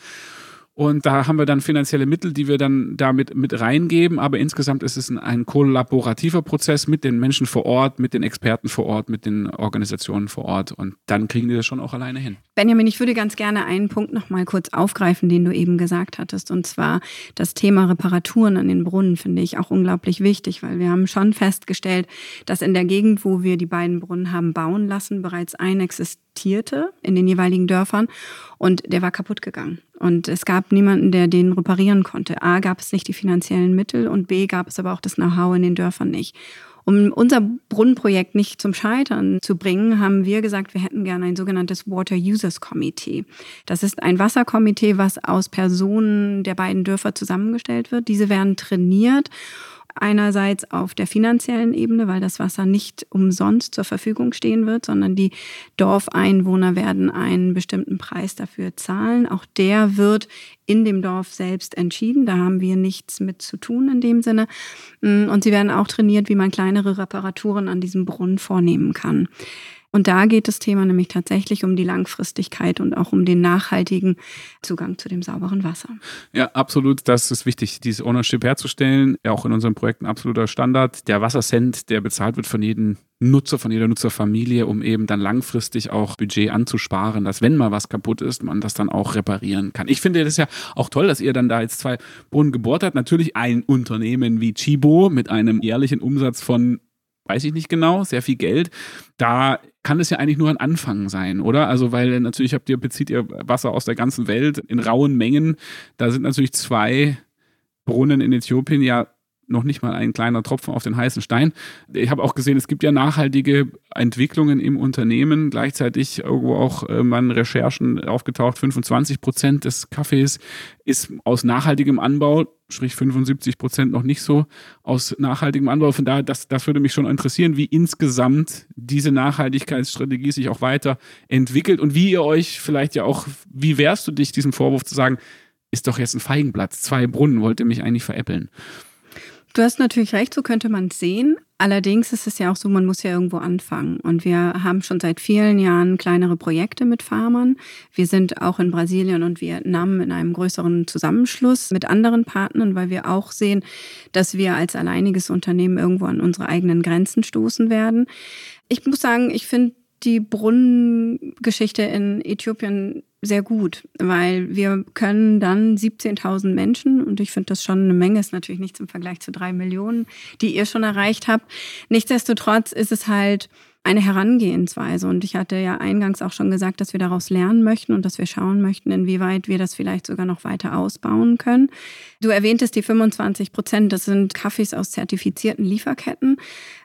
Und da haben wir dann finanzielle Mittel, die wir dann damit mit reingeben. Aber insgesamt ist es ein, ein kollaborativer Prozess mit den Menschen vor Ort, mit den Experten vor Ort, mit den Organisationen vor Ort. Und dann kriegen die das schon auch alleine hin. Benjamin, ich würde ganz gerne einen Punkt noch mal kurz aufgreifen, den du eben gesagt hattest. Und zwar das Thema Reparaturen an den Brunnen finde ich auch unglaublich wichtig, weil wir haben schon festgestellt, dass in der Gegend, wo wir die beiden Brunnen haben bauen lassen, bereits ein existierte in den jeweiligen Dörfern und der war kaputt gegangen. Und es gab niemanden, der den reparieren konnte. A, gab es nicht die finanziellen Mittel und B, gab es aber auch das Know-how in den Dörfern nicht. Um unser Brunnenprojekt nicht zum Scheitern zu bringen, haben wir gesagt, wir hätten gerne ein sogenanntes Water Users Committee. Das ist ein Wasserkomitee, was aus Personen der beiden Dörfer zusammengestellt wird. Diese werden trainiert einerseits auf der finanziellen Ebene, weil das Wasser nicht umsonst zur Verfügung stehen wird, sondern die Dorfeinwohner werden einen bestimmten Preis dafür zahlen. Auch der wird in dem Dorf selbst entschieden. Da haben wir nichts mit zu tun in dem Sinne. Und sie werden auch trainiert, wie man kleinere Reparaturen an diesem Brunnen vornehmen kann. Und da geht das Thema nämlich tatsächlich um die Langfristigkeit und auch um den nachhaltigen Zugang zu dem sauberen Wasser. Ja, absolut. Das ist wichtig, dieses Ownership herzustellen. Auch in unseren Projekten absoluter Standard. Der Wassercent, der bezahlt wird von jedem Nutzer, von jeder Nutzerfamilie, um eben dann langfristig auch Budget anzusparen, dass wenn mal was kaputt ist, man das dann auch reparieren kann. Ich finde das ja auch toll, dass ihr dann da jetzt zwei Brunnen gebohrt habt. Natürlich ein Unternehmen wie Chibo mit einem jährlichen Umsatz von weiß ich nicht genau, sehr viel Geld. Da kann es ja eigentlich nur ein Anfang sein, oder? Also, weil natürlich habt ihr, bezieht ihr Wasser aus der ganzen Welt in rauen Mengen. Da sind natürlich zwei Brunnen in Äthiopien ja noch nicht mal ein kleiner Tropfen auf den heißen Stein. Ich habe auch gesehen, es gibt ja nachhaltige Entwicklungen im Unternehmen. Gleichzeitig irgendwo auch äh, man Recherchen aufgetaucht, 25 Prozent des Kaffees ist aus nachhaltigem Anbau, sprich 75 Prozent noch nicht so aus nachhaltigem Anbau. Von daher, das, das würde mich schon interessieren, wie insgesamt diese Nachhaltigkeitsstrategie sich auch weiter entwickelt und wie ihr euch vielleicht ja auch, wie wehrst du dich diesem Vorwurf zu sagen, ist doch jetzt ein Feigenplatz, zwei Brunnen, wollt ihr mich eigentlich veräppeln? Du hast natürlich recht, so könnte man es sehen. Allerdings ist es ja auch so, man muss ja irgendwo anfangen. Und wir haben schon seit vielen Jahren kleinere Projekte mit Farmern. Wir sind auch in Brasilien und Vietnam in einem größeren Zusammenschluss mit anderen Partnern, weil wir auch sehen, dass wir als alleiniges Unternehmen irgendwo an unsere eigenen Grenzen stoßen werden. Ich muss sagen, ich finde die Brunnengeschichte in Äthiopien sehr gut, weil wir können dann 17.000 Menschen, und ich finde das schon eine Menge, ist natürlich nichts im Vergleich zu drei Millionen, die ihr schon erreicht habt. Nichtsdestotrotz ist es halt eine Herangehensweise. Und ich hatte ja eingangs auch schon gesagt, dass wir daraus lernen möchten und dass wir schauen möchten, inwieweit wir das vielleicht sogar noch weiter ausbauen können. Du erwähntest die 25 Prozent, das sind Kaffees aus zertifizierten Lieferketten.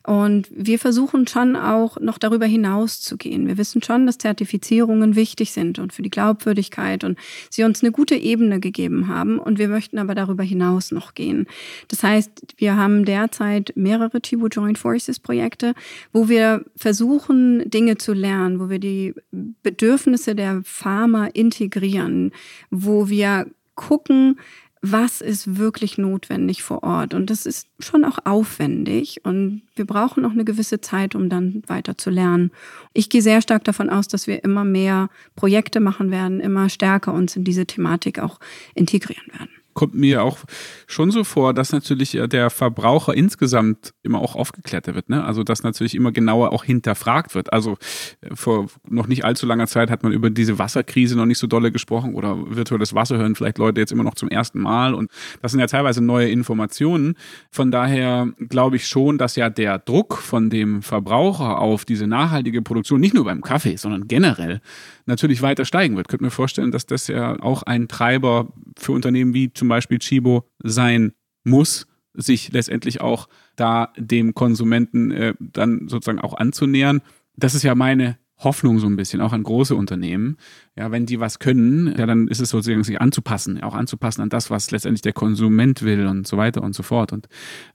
Und wir versuchen schon auch noch darüber hinaus zu gehen. Wir wissen schon, dass Zertifizierungen wichtig sind und für die Glaubwürdigkeit und sie uns eine gute Ebene gegeben haben. Und wir möchten aber darüber hinaus noch gehen. Das heißt, wir haben derzeit mehrere Chibu Joint Forces Projekte, wo wir versuchen, Dinge zu lernen, wo wir die Bedürfnisse der Farmer integrieren, wo wir gucken, was ist wirklich notwendig vor Ort. Und das ist schon auch aufwendig und wir brauchen auch eine gewisse Zeit, um dann weiter zu lernen. Ich gehe sehr stark davon aus, dass wir immer mehr Projekte machen werden, immer stärker uns in diese Thematik auch integrieren werden kommt mir auch schon so vor, dass natürlich der Verbraucher insgesamt immer auch aufgeklärter wird. Ne? Also dass natürlich immer genauer auch hinterfragt wird. Also äh, vor noch nicht allzu langer Zeit hat man über diese Wasserkrise noch nicht so dolle gesprochen oder virtuelles Wasser hören vielleicht Leute jetzt immer noch zum ersten Mal. Und das sind ja teilweise neue Informationen. Von daher glaube ich schon, dass ja der Druck von dem Verbraucher auf diese nachhaltige Produktion, nicht nur beim Kaffee, sondern generell, natürlich weiter steigen wird. Könnt mir vorstellen, dass das ja auch ein Treiber für Unternehmen wie zum Beispiel Chibo sein muss, sich letztendlich auch da dem Konsumenten äh, dann sozusagen auch anzunähern. Das ist ja meine Hoffnung so ein bisschen, auch an große Unternehmen. Ja, wenn die was können, ja, dann ist es sozusagen sich anzupassen, auch anzupassen an das, was letztendlich der Konsument will und so weiter und so fort. Und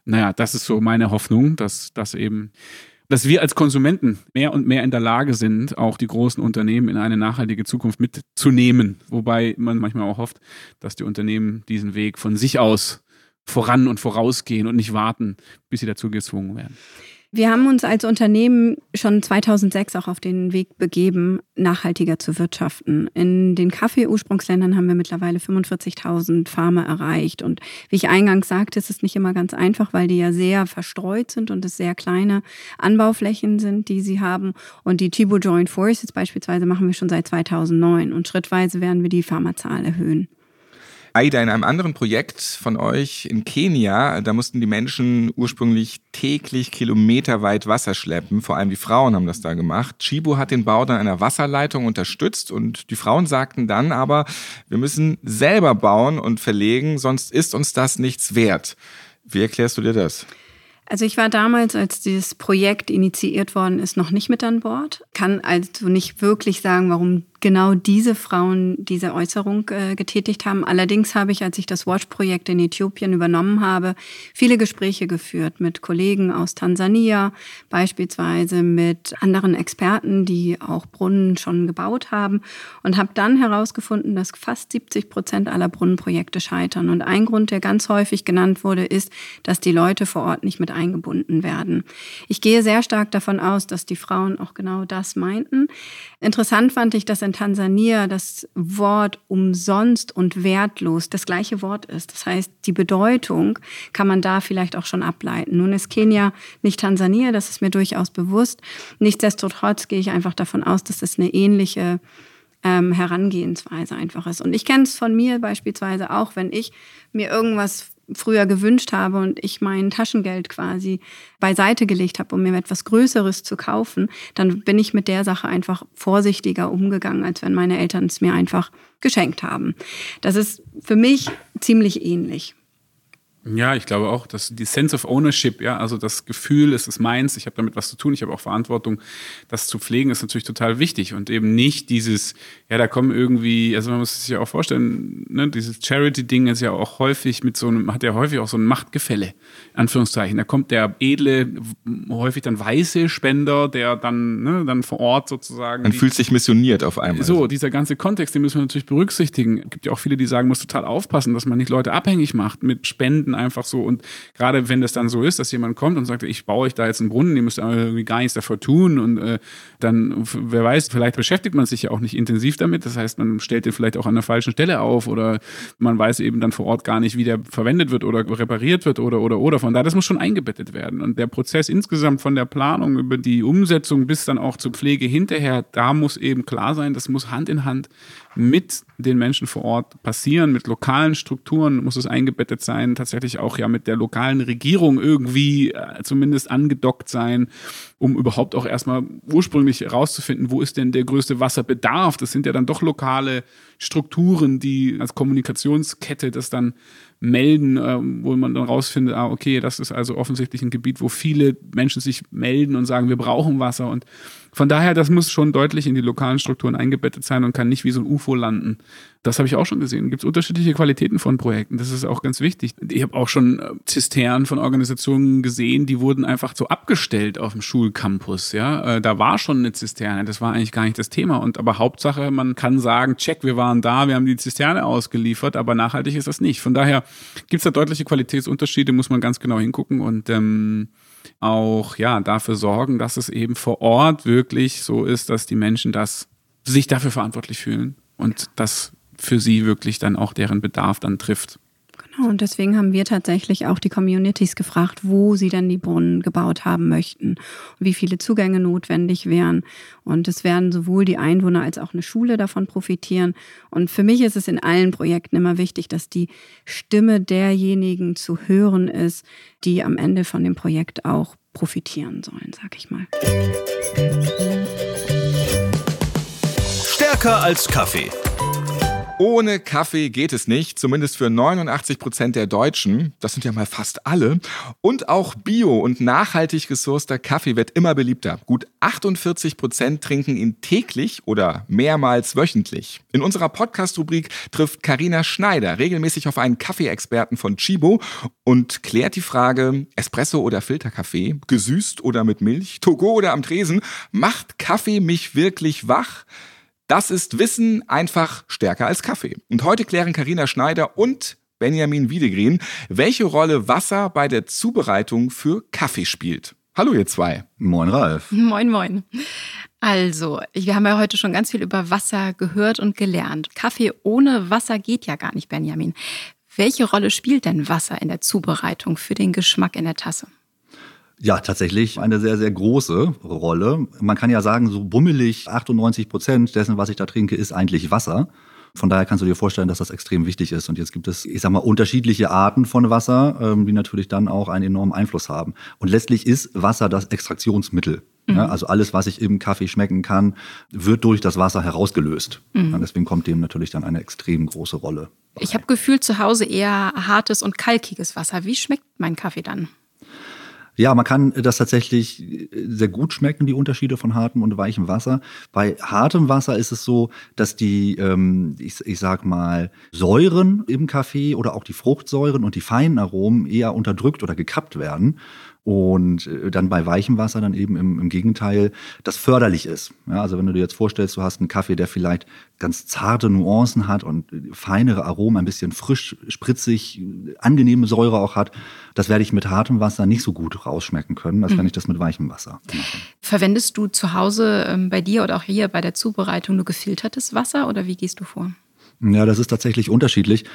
naja, das ist so meine Hoffnung, dass das eben dass wir als Konsumenten mehr und mehr in der Lage sind, auch die großen Unternehmen in eine nachhaltige Zukunft mitzunehmen. Wobei man manchmal auch hofft, dass die Unternehmen diesen Weg von sich aus voran und vorausgehen und nicht warten, bis sie dazu gezwungen werden. Wir haben uns als Unternehmen schon 2006 auch auf den Weg begeben, nachhaltiger zu wirtschaften. In den Kaffee-Ursprungsländern haben wir mittlerweile 45.000 Farmer erreicht. Und wie ich eingangs sagte, ist es nicht immer ganz einfach, weil die ja sehr verstreut sind und es sehr kleine Anbauflächen sind, die sie haben. Und die Chibo Joint Forces beispielsweise machen wir schon seit 2009 und schrittweise werden wir die Farmerzahl erhöhen. Aida, in einem anderen Projekt von euch in Kenia, da mussten die Menschen ursprünglich täglich kilometerweit Wasser schleppen. Vor allem die Frauen haben das da gemacht. Chibo hat den Bau dann einer Wasserleitung unterstützt und die Frauen sagten dann aber, wir müssen selber bauen und verlegen, sonst ist uns das nichts wert. Wie erklärst du dir das? Also ich war damals, als dieses Projekt initiiert worden ist, noch nicht mit an Bord. Kann also nicht wirklich sagen, warum genau diese Frauen diese Äußerung äh, getätigt haben. Allerdings habe ich, als ich das Watch-Projekt in Äthiopien übernommen habe, viele Gespräche geführt mit Kollegen aus Tansania, beispielsweise mit anderen Experten, die auch Brunnen schon gebaut haben und habe dann herausgefunden, dass fast 70 Prozent aller Brunnenprojekte scheitern. Und ein Grund, der ganz häufig genannt wurde, ist, dass die Leute vor Ort nicht mit eingebunden werden. Ich gehe sehr stark davon aus, dass die Frauen auch genau das meinten. Interessant fand ich, dass in Tansania das Wort umsonst und wertlos das gleiche Wort ist. Das heißt, die Bedeutung kann man da vielleicht auch schon ableiten. Nun ist Kenia nicht Tansania, das ist mir durchaus bewusst. Nichtsdestotrotz gehe ich einfach davon aus, dass es eine ähnliche ähm, Herangehensweise einfach ist. Und ich kenne es von mir beispielsweise auch, wenn ich mir irgendwas früher gewünscht habe und ich mein Taschengeld quasi beiseite gelegt habe, um mir etwas Größeres zu kaufen, dann bin ich mit der Sache einfach vorsichtiger umgegangen, als wenn meine Eltern es mir einfach geschenkt haben. Das ist für mich ziemlich ähnlich. Ja, ich glaube auch, dass die Sense of Ownership, ja, also das Gefühl, es ist meins, ich habe damit was zu tun, ich habe auch Verantwortung, das zu pflegen, ist natürlich total wichtig und eben nicht dieses, ja, da kommen irgendwie, also man muss sich ja auch vorstellen, ne, dieses Charity-Ding ist ja auch häufig mit so einem, hat ja häufig auch so ein Machtgefälle, Anführungszeichen. Da kommt der edle, häufig dann weiße Spender, der dann, ne, dann vor Ort sozusagen. Man fühlt sich missioniert auf einmal. So, dieser ganze Kontext, den müssen wir natürlich berücksichtigen. Es gibt ja auch viele, die sagen, man muss total aufpassen, dass man nicht Leute abhängig macht mit Spenden Kunden einfach so. Und gerade wenn das dann so ist, dass jemand kommt und sagt, ich baue euch da jetzt einen Brunnen, ihr müsst irgendwie gar nichts dafür tun und äh, dann, wer weiß, vielleicht beschäftigt man sich ja auch nicht intensiv damit. Das heißt, man stellt den vielleicht auch an der falschen Stelle auf oder man weiß eben dann vor Ort gar nicht, wie der verwendet wird oder repariert wird oder oder oder. Von daher, das muss schon eingebettet werden. Und der Prozess insgesamt von der Planung über die Umsetzung bis dann auch zur Pflege hinterher, da muss eben klar sein, das muss Hand in Hand mit den Menschen vor Ort passieren, mit lokalen Strukturen muss es eingebettet sein, tatsächlich auch ja mit der lokalen Regierung irgendwie äh, zumindest angedockt sein, um überhaupt auch erstmal ursprünglich herauszufinden, wo ist denn der größte Wasserbedarf. Das sind ja dann doch lokale Strukturen, die als Kommunikationskette das dann melden, äh, wo man dann rausfindet, ah, okay, das ist also offensichtlich ein Gebiet, wo viele Menschen sich melden und sagen, wir brauchen Wasser. Und von daher, das muss schon deutlich in die lokalen Strukturen eingebettet sein und kann nicht wie so ein UFO landen. Das habe ich auch schon gesehen. Gibt es unterschiedliche Qualitäten von Projekten. Das ist auch ganz wichtig. Ich habe auch schon äh, Zisternen von Organisationen gesehen, die wurden einfach so abgestellt auf dem Schulcampus. Ja, äh, da war schon eine Zisterne. Das war eigentlich gar nicht das Thema. Und aber Hauptsache, man kann sagen, check, wir waren da, wir haben die Zisterne ausgeliefert, aber nachhaltig ist das nicht. Von daher gibt es da deutliche Qualitätsunterschiede, muss man ganz genau hingucken und ähm, auch ja dafür sorgen, dass es eben vor Ort wirklich so ist, dass die Menschen das sich dafür verantwortlich fühlen und das für sie wirklich dann auch deren Bedarf dann trifft. Und deswegen haben wir tatsächlich auch die Communities gefragt, wo sie denn die Brunnen gebaut haben möchten, wie viele Zugänge notwendig wären. Und es werden sowohl die Einwohner als auch eine Schule davon profitieren. Und für mich ist es in allen Projekten immer wichtig, dass die Stimme derjenigen zu hören ist, die am Ende von dem Projekt auch profitieren sollen, sag ich mal. Stärker als Kaffee ohne Kaffee geht es nicht, zumindest für 89 Prozent der Deutschen. Das sind ja mal fast alle. Und auch bio- und nachhaltig gesourceter Kaffee wird immer beliebter. Gut 48 Prozent trinken ihn täglich oder mehrmals wöchentlich. In unserer Podcast-Rubrik trifft Karina Schneider regelmäßig auf einen Kaffeeexperten von Chibo und klärt die Frage, Espresso oder Filterkaffee, gesüßt oder mit Milch, Togo oder am Tresen, macht Kaffee mich wirklich wach? Das ist Wissen einfach stärker als Kaffee. Und heute klären Karina Schneider und Benjamin Wiedegren, welche Rolle Wasser bei der Zubereitung für Kaffee spielt. Hallo ihr zwei. Moin Ralf. Moin moin. Also, wir haben ja heute schon ganz viel über Wasser gehört und gelernt. Kaffee ohne Wasser geht ja gar nicht, Benjamin. Welche Rolle spielt denn Wasser in der Zubereitung für den Geschmack in der Tasse? Ja, tatsächlich eine sehr, sehr große Rolle. Man kann ja sagen, so bummelig 98 Prozent dessen, was ich da trinke, ist eigentlich Wasser. Von daher kannst du dir vorstellen, dass das extrem wichtig ist. Und jetzt gibt es, ich sag mal, unterschiedliche Arten von Wasser, ähm, die natürlich dann auch einen enormen Einfluss haben. Und letztlich ist Wasser das Extraktionsmittel. Mhm. Also alles, was ich im Kaffee schmecken kann, wird durch das Wasser herausgelöst. Mhm. Deswegen kommt dem natürlich dann eine extrem große Rolle. Bei. Ich habe gefühlt zu Hause eher hartes und kalkiges Wasser. Wie schmeckt mein Kaffee dann? Ja, man kann das tatsächlich sehr gut schmecken, die Unterschiede von hartem und weichem Wasser. Bei hartem Wasser ist es so, dass die, ähm, ich, ich sag mal, Säuren im Kaffee oder auch die Fruchtsäuren und die feinen Aromen eher unterdrückt oder gekappt werden. Und äh, dann bei weichem Wasser dann eben im, im Gegenteil, das förderlich ist. Ja, also wenn du dir jetzt vorstellst, du hast einen Kaffee, der vielleicht ganz zarte Nuancen hat und feinere Aromen, ein bisschen frisch, spritzig, angenehme Säure auch hat, das werde ich mit hartem Wasser nicht so gut rausschmecken können, als wenn ich das mit weichem Wasser mache. Verwendest du zu Hause ähm, bei dir oder auch hier bei der Zubereitung nur gefiltertes Wasser oder wie gehst du vor? Ja, das ist tatsächlich unterschiedlich.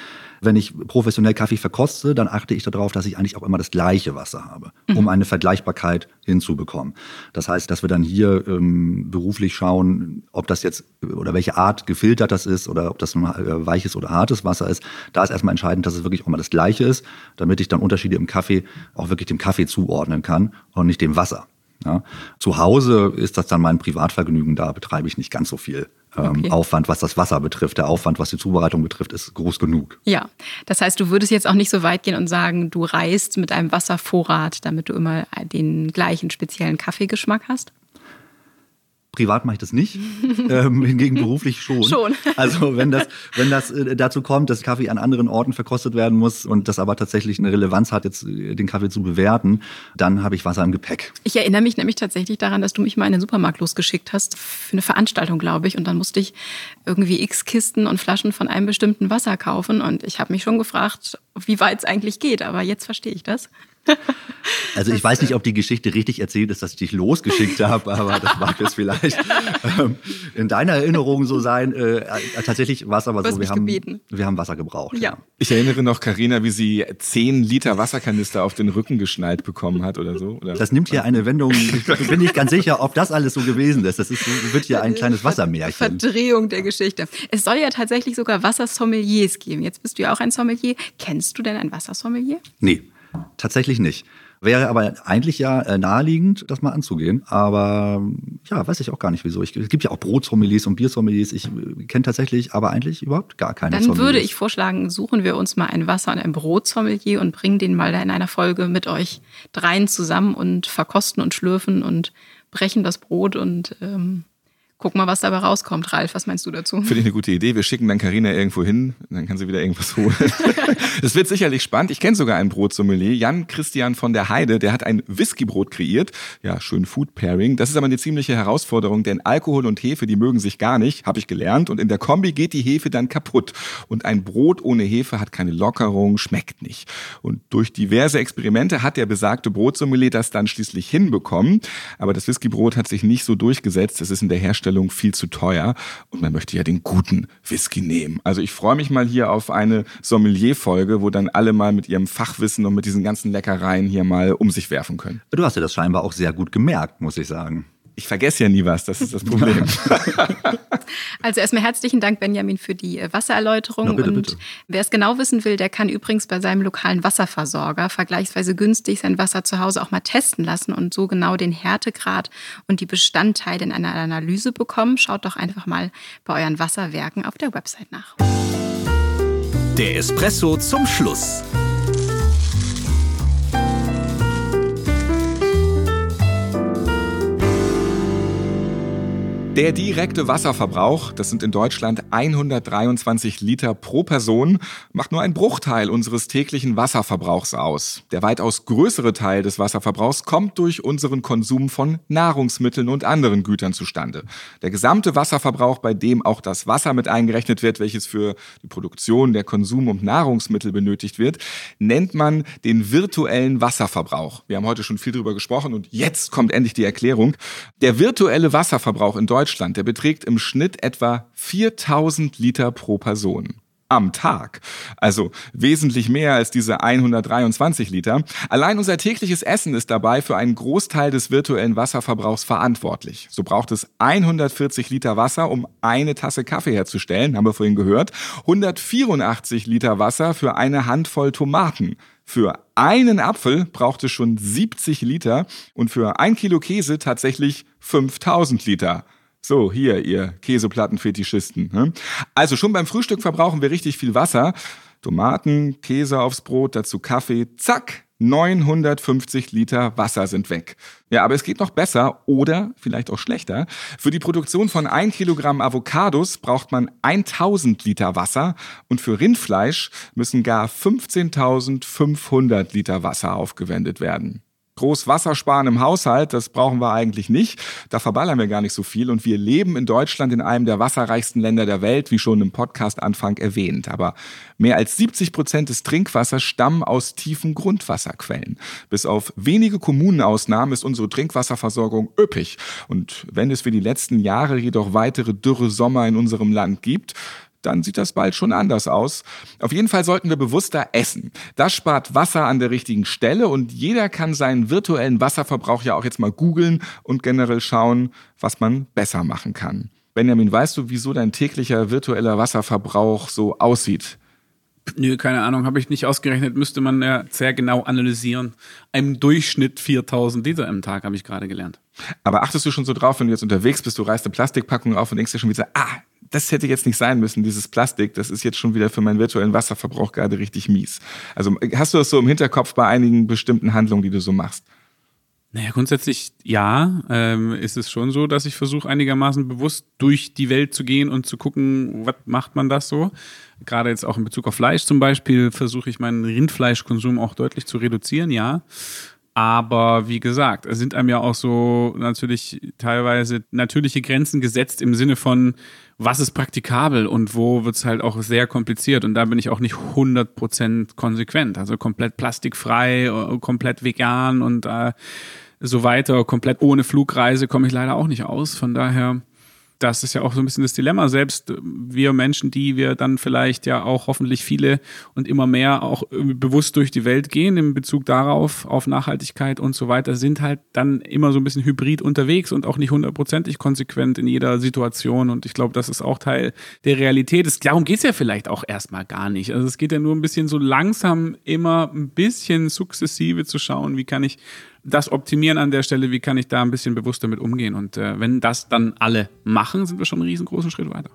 Wenn ich professionell Kaffee verkoste, dann achte ich darauf, dass ich eigentlich auch immer das gleiche Wasser habe, um mhm. eine Vergleichbarkeit hinzubekommen. Das heißt, dass wir dann hier ähm, beruflich schauen, ob das jetzt oder welche Art gefiltert das ist oder ob das äh, weiches oder hartes Wasser ist. Da ist erstmal entscheidend, dass es wirklich auch immer das gleiche ist, damit ich dann Unterschiede im Kaffee auch wirklich dem Kaffee zuordnen kann und nicht dem Wasser. Ja. Zu Hause ist das dann mein Privatvergnügen, da betreibe ich nicht ganz so viel okay. Aufwand, was das Wasser betrifft. Der Aufwand, was die Zubereitung betrifft, ist groß genug. Ja, das heißt, du würdest jetzt auch nicht so weit gehen und sagen, du reist mit einem Wasservorrat, damit du immer den gleichen speziellen Kaffeegeschmack hast? Privat mache ich das nicht, ähm, hingegen beruflich schon. Schon. Also wenn das, wenn das äh, dazu kommt, dass Kaffee an anderen Orten verkostet werden muss und das aber tatsächlich eine Relevanz hat, jetzt äh, den Kaffee zu bewerten, dann habe ich Wasser im Gepäck. Ich erinnere mich nämlich tatsächlich daran, dass du mich mal in den Supermarkt losgeschickt hast für eine Veranstaltung, glaube ich, und dann musste ich irgendwie x Kisten und Flaschen von einem bestimmten Wasser kaufen und ich habe mich schon gefragt, wie weit es eigentlich geht, aber jetzt verstehe ich das. Also ich weiß nicht, ob die Geschichte richtig erzählt ist, dass ich dich losgeschickt habe, aber das mag es vielleicht ähm, in deiner Erinnerung so sein. Äh, tatsächlich war es aber so, wir haben, wir haben Wasser gebraucht. Ja. Ich erinnere noch Karina, wie sie zehn Liter Wasserkanister auf den Rücken geschnallt bekommen hat oder so. Oder das nimmt hier eine Wendung. Ich bin nicht ganz sicher, ob das alles so gewesen ist. Das ist, wird hier ein kleines Wassermärchen. Verdrehung der Geschichte. Es soll ja tatsächlich sogar Wassersommeliers geben. Jetzt bist du ja auch ein Sommelier. Kennst du denn ein Wassersommelier? Nee. Tatsächlich nicht. Wäre aber eigentlich ja äh, naheliegend, das mal anzugehen. Aber ja, weiß ich auch gar nicht wieso. Ich, es gibt ja auch Brotsommeliers und Biersommeliers. Ich äh, kenne tatsächlich aber eigentlich überhaupt gar keine Dann Sommeliers. würde ich vorschlagen, suchen wir uns mal ein Wasser- und ein Brotsommelier und bringen den mal in einer Folge mit euch dreien zusammen und verkosten und schlürfen und brechen das Brot und ähm, Guck mal, was dabei rauskommt. Ralf, was meinst du dazu? Finde ich eine gute Idee. Wir schicken dann Karina irgendwo hin, dann kann sie wieder irgendwas holen. Es wird sicherlich spannend. Ich kenne sogar einen Brotsommelier, Jan Christian von der Heide, der hat ein Whiskybrot kreiert. Ja, schön Food Pairing. Das ist aber eine ziemliche Herausforderung, denn Alkohol und Hefe, die mögen sich gar nicht, habe ich gelernt. Und in der Kombi geht die Hefe dann kaputt. Und ein Brot ohne Hefe hat keine Lockerung, schmeckt nicht. Und durch diverse Experimente hat der besagte Brotsommelier das dann schließlich hinbekommen. Aber das Whiskybrot hat sich nicht so durchgesetzt. Es ist in der Herstellung Herstellung viel zu teuer und man möchte ja den guten Whisky nehmen. Also ich freue mich mal hier auf eine Sommelier-Folge, wo dann alle mal mit ihrem Fachwissen und mit diesen ganzen Leckereien hier mal um sich werfen können. Du hast ja das scheinbar auch sehr gut gemerkt, muss ich sagen. Ich vergesse ja nie was, das ist das Problem. also erstmal herzlichen Dank, Benjamin, für die äh, Wassererläuterung. Ja, bitte, und bitte. wer es genau wissen will, der kann übrigens bei seinem lokalen Wasserversorger vergleichsweise günstig sein Wasser zu Hause auch mal testen lassen und so genau den Härtegrad und die Bestandteile in einer Analyse bekommen. Schaut doch einfach mal bei euren Wasserwerken auf der Website nach. Der Espresso zum Schluss. Der direkte Wasserverbrauch, das sind in Deutschland 123 Liter pro Person, macht nur einen Bruchteil unseres täglichen Wasserverbrauchs aus. Der weitaus größere Teil des Wasserverbrauchs kommt durch unseren Konsum von Nahrungsmitteln und anderen Gütern zustande. Der gesamte Wasserverbrauch, bei dem auch das Wasser mit eingerechnet wird, welches für die Produktion der Konsum- und Nahrungsmittel benötigt wird, nennt man den virtuellen Wasserverbrauch. Wir haben heute schon viel darüber gesprochen und jetzt kommt endlich die Erklärung. Der virtuelle Wasserverbrauch in Deutschland Deutschland, der beträgt im Schnitt etwa 4000 Liter pro Person am Tag. Also wesentlich mehr als diese 123 Liter. Allein unser tägliches Essen ist dabei für einen Großteil des virtuellen Wasserverbrauchs verantwortlich. So braucht es 140 Liter Wasser, um eine Tasse Kaffee herzustellen, haben wir vorhin gehört. 184 Liter Wasser für eine Handvoll Tomaten. Für einen Apfel braucht es schon 70 Liter und für ein Kilo Käse tatsächlich 5000 Liter. So, hier, ihr Käseplattenfetischisten. Ne? Also schon beim Frühstück verbrauchen wir richtig viel Wasser. Tomaten, Käse aufs Brot, dazu Kaffee. Zack, 950 Liter Wasser sind weg. Ja, aber es geht noch besser oder vielleicht auch schlechter. Für die Produktion von 1 Kilogramm Avocados braucht man 1000 Liter Wasser und für Rindfleisch müssen gar 15.500 Liter Wasser aufgewendet werden groß Wasser sparen im Haushalt, das brauchen wir eigentlich nicht. Da verballern wir gar nicht so viel. Und wir leben in Deutschland in einem der wasserreichsten Länder der Welt, wie schon im Podcast-Anfang erwähnt. Aber mehr als 70 Prozent des Trinkwassers stammen aus tiefen Grundwasserquellen. Bis auf wenige Kommunenausnahmen ist unsere Trinkwasserversorgung üppig. Und wenn es für die letzten Jahre jedoch weitere dürre Sommer in unserem Land gibt, dann sieht das bald schon anders aus. Auf jeden Fall sollten wir bewusster essen. Das spart Wasser an der richtigen Stelle und jeder kann seinen virtuellen Wasserverbrauch ja auch jetzt mal googeln und generell schauen, was man besser machen kann. Benjamin, weißt du, wieso dein täglicher virtueller Wasserverbrauch so aussieht? Nö, keine Ahnung, habe ich nicht ausgerechnet, müsste man ja sehr genau analysieren. Im Durchschnitt 4000 Liter im Tag, habe ich gerade gelernt. Aber achtest du schon so drauf, wenn du jetzt unterwegs bist, du reißt eine Plastikpackung auf und denkst dir schon wieder, ah, das hätte jetzt nicht sein müssen, dieses Plastik, das ist jetzt schon wieder für meinen virtuellen Wasserverbrauch gerade richtig mies. Also hast du das so im Hinterkopf bei einigen bestimmten Handlungen, die du so machst? Naja, grundsätzlich ja, ähm, ist es schon so, dass ich versuche einigermaßen bewusst durch die Welt zu gehen und zu gucken, was macht man das so. Gerade jetzt auch in Bezug auf Fleisch zum Beispiel versuche ich meinen Rindfleischkonsum auch deutlich zu reduzieren, ja. Aber wie gesagt, es sind einem ja auch so natürlich teilweise natürliche Grenzen gesetzt im Sinne von, was ist praktikabel und wo wird es halt auch sehr kompliziert. Und da bin ich auch nicht 100% konsequent. Also komplett plastikfrei, äh, komplett vegan und äh, so weiter, komplett ohne Flugreise komme ich leider auch nicht aus. Von daher das ist ja auch so ein bisschen das Dilemma. Selbst wir Menschen, die wir dann vielleicht ja auch hoffentlich viele und immer mehr auch bewusst durch die Welt gehen in Bezug darauf, auf Nachhaltigkeit und so weiter, sind halt dann immer so ein bisschen hybrid unterwegs und auch nicht hundertprozentig konsequent in jeder Situation. Und ich glaube, das ist auch Teil der Realität. Es, darum geht es ja vielleicht auch erstmal gar nicht. Also es geht ja nur ein bisschen so langsam immer ein bisschen sukzessive zu schauen, wie kann ich das optimieren an der Stelle, wie kann ich da ein bisschen bewusster mit umgehen. Und äh, wenn das dann alle machen, sind wir schon einen riesengroßen Schritt weiter.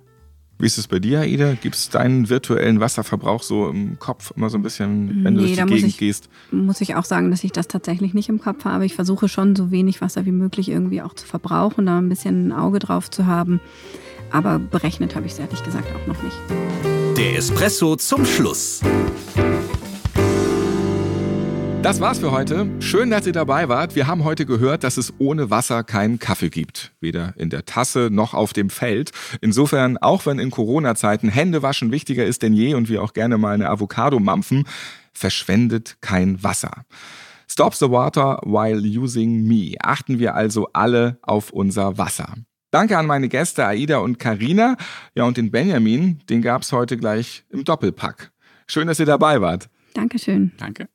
Wie ist es bei dir, Aida? Gibt es deinen virtuellen Wasserverbrauch so im Kopf immer so ein bisschen, wenn nee, du durch die Gegend ich, gehst? Muss ich auch sagen, dass ich das tatsächlich nicht im Kopf habe. Ich versuche schon so wenig Wasser wie möglich irgendwie auch zu verbrauchen, da ein bisschen ein Auge drauf zu haben. Aber berechnet habe ich es ehrlich gesagt auch noch nicht. Der Espresso zum Schluss. Das war's für heute. Schön, dass ihr dabei wart. Wir haben heute gehört, dass es ohne Wasser keinen Kaffee gibt. Weder in der Tasse noch auf dem Feld. Insofern, auch wenn in Corona-Zeiten Händewaschen wichtiger ist denn je und wir auch gerne mal eine Avocado mampfen, verschwendet kein Wasser. Stop the water while using me. Achten wir also alle auf unser Wasser. Danke an meine Gäste Aida und Karina. Ja, und den Benjamin, den gab's heute gleich im Doppelpack. Schön, dass ihr dabei wart. Dankeschön. Danke.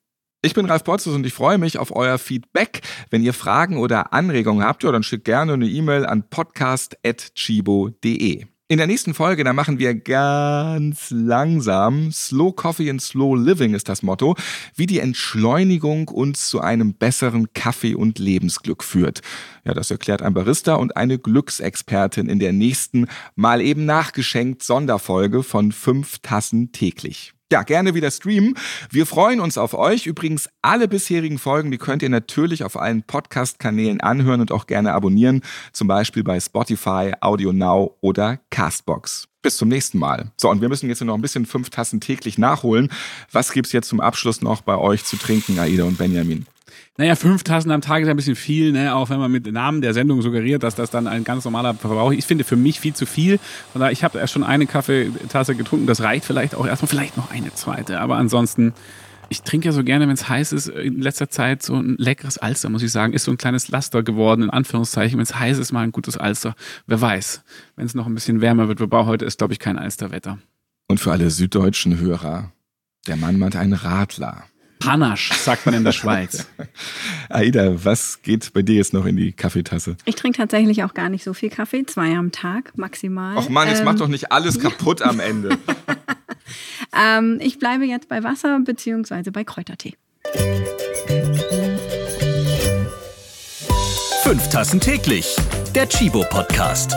Ich bin Ralf Potzus und ich freue mich auf euer Feedback. Wenn ihr Fragen oder Anregungen habt, ja, dann schickt gerne eine E-Mail an podcast.chibo.de. In der nächsten Folge, da machen wir ganz langsam, Slow Coffee and Slow Living ist das Motto, wie die Entschleunigung uns zu einem besseren Kaffee- und Lebensglück führt. Ja, das erklärt ein Barista und eine Glücksexpertin in der nächsten, mal eben nachgeschenkt Sonderfolge von fünf Tassen täglich ja, gerne wieder streamen. Wir freuen uns auf euch. Übrigens, alle bisherigen Folgen, die könnt ihr natürlich auf allen Podcast-Kanälen anhören und auch gerne abonnieren. Zum Beispiel bei Spotify, Audio Now oder Castbox. Bis zum nächsten Mal. So, und wir müssen jetzt noch ein bisschen fünf Tassen täglich nachholen. Was gibt's jetzt zum Abschluss noch bei euch zu trinken, Aida und Benjamin? Naja, fünf Tassen am Tag ist ein bisschen viel, ne? auch wenn man mit Namen der Sendung suggeriert, dass das dann ein ganz normaler Verbrauch ist. Ich finde für mich viel zu viel. Von daher, ich habe erst schon eine Kaffeetasse getrunken, das reicht vielleicht auch erstmal, vielleicht noch eine zweite. Aber ansonsten, ich trinke ja so gerne, wenn es heiß ist, in letzter Zeit so ein leckeres Alster, muss ich sagen. Ist so ein kleines Laster geworden, in Anführungszeichen. Wenn es heiß ist, mal ein gutes Alster. Wer weiß, wenn es noch ein bisschen wärmer wird. Wobei heute ist, glaube ich, kein Alsterwetter. Und für alle süddeutschen Hörer, der Mann meint einen Radler. Panache, sagt man in der Schweiz. Aida, was geht bei dir jetzt noch in die Kaffeetasse? Ich trinke tatsächlich auch gar nicht so viel Kaffee, zwei am Tag maximal. Ach Mann, jetzt ähm, macht doch nicht alles kaputt am Ende. ähm, ich bleibe jetzt bei Wasser beziehungsweise bei Kräutertee. Fünf Tassen täglich. Der Chibo Podcast.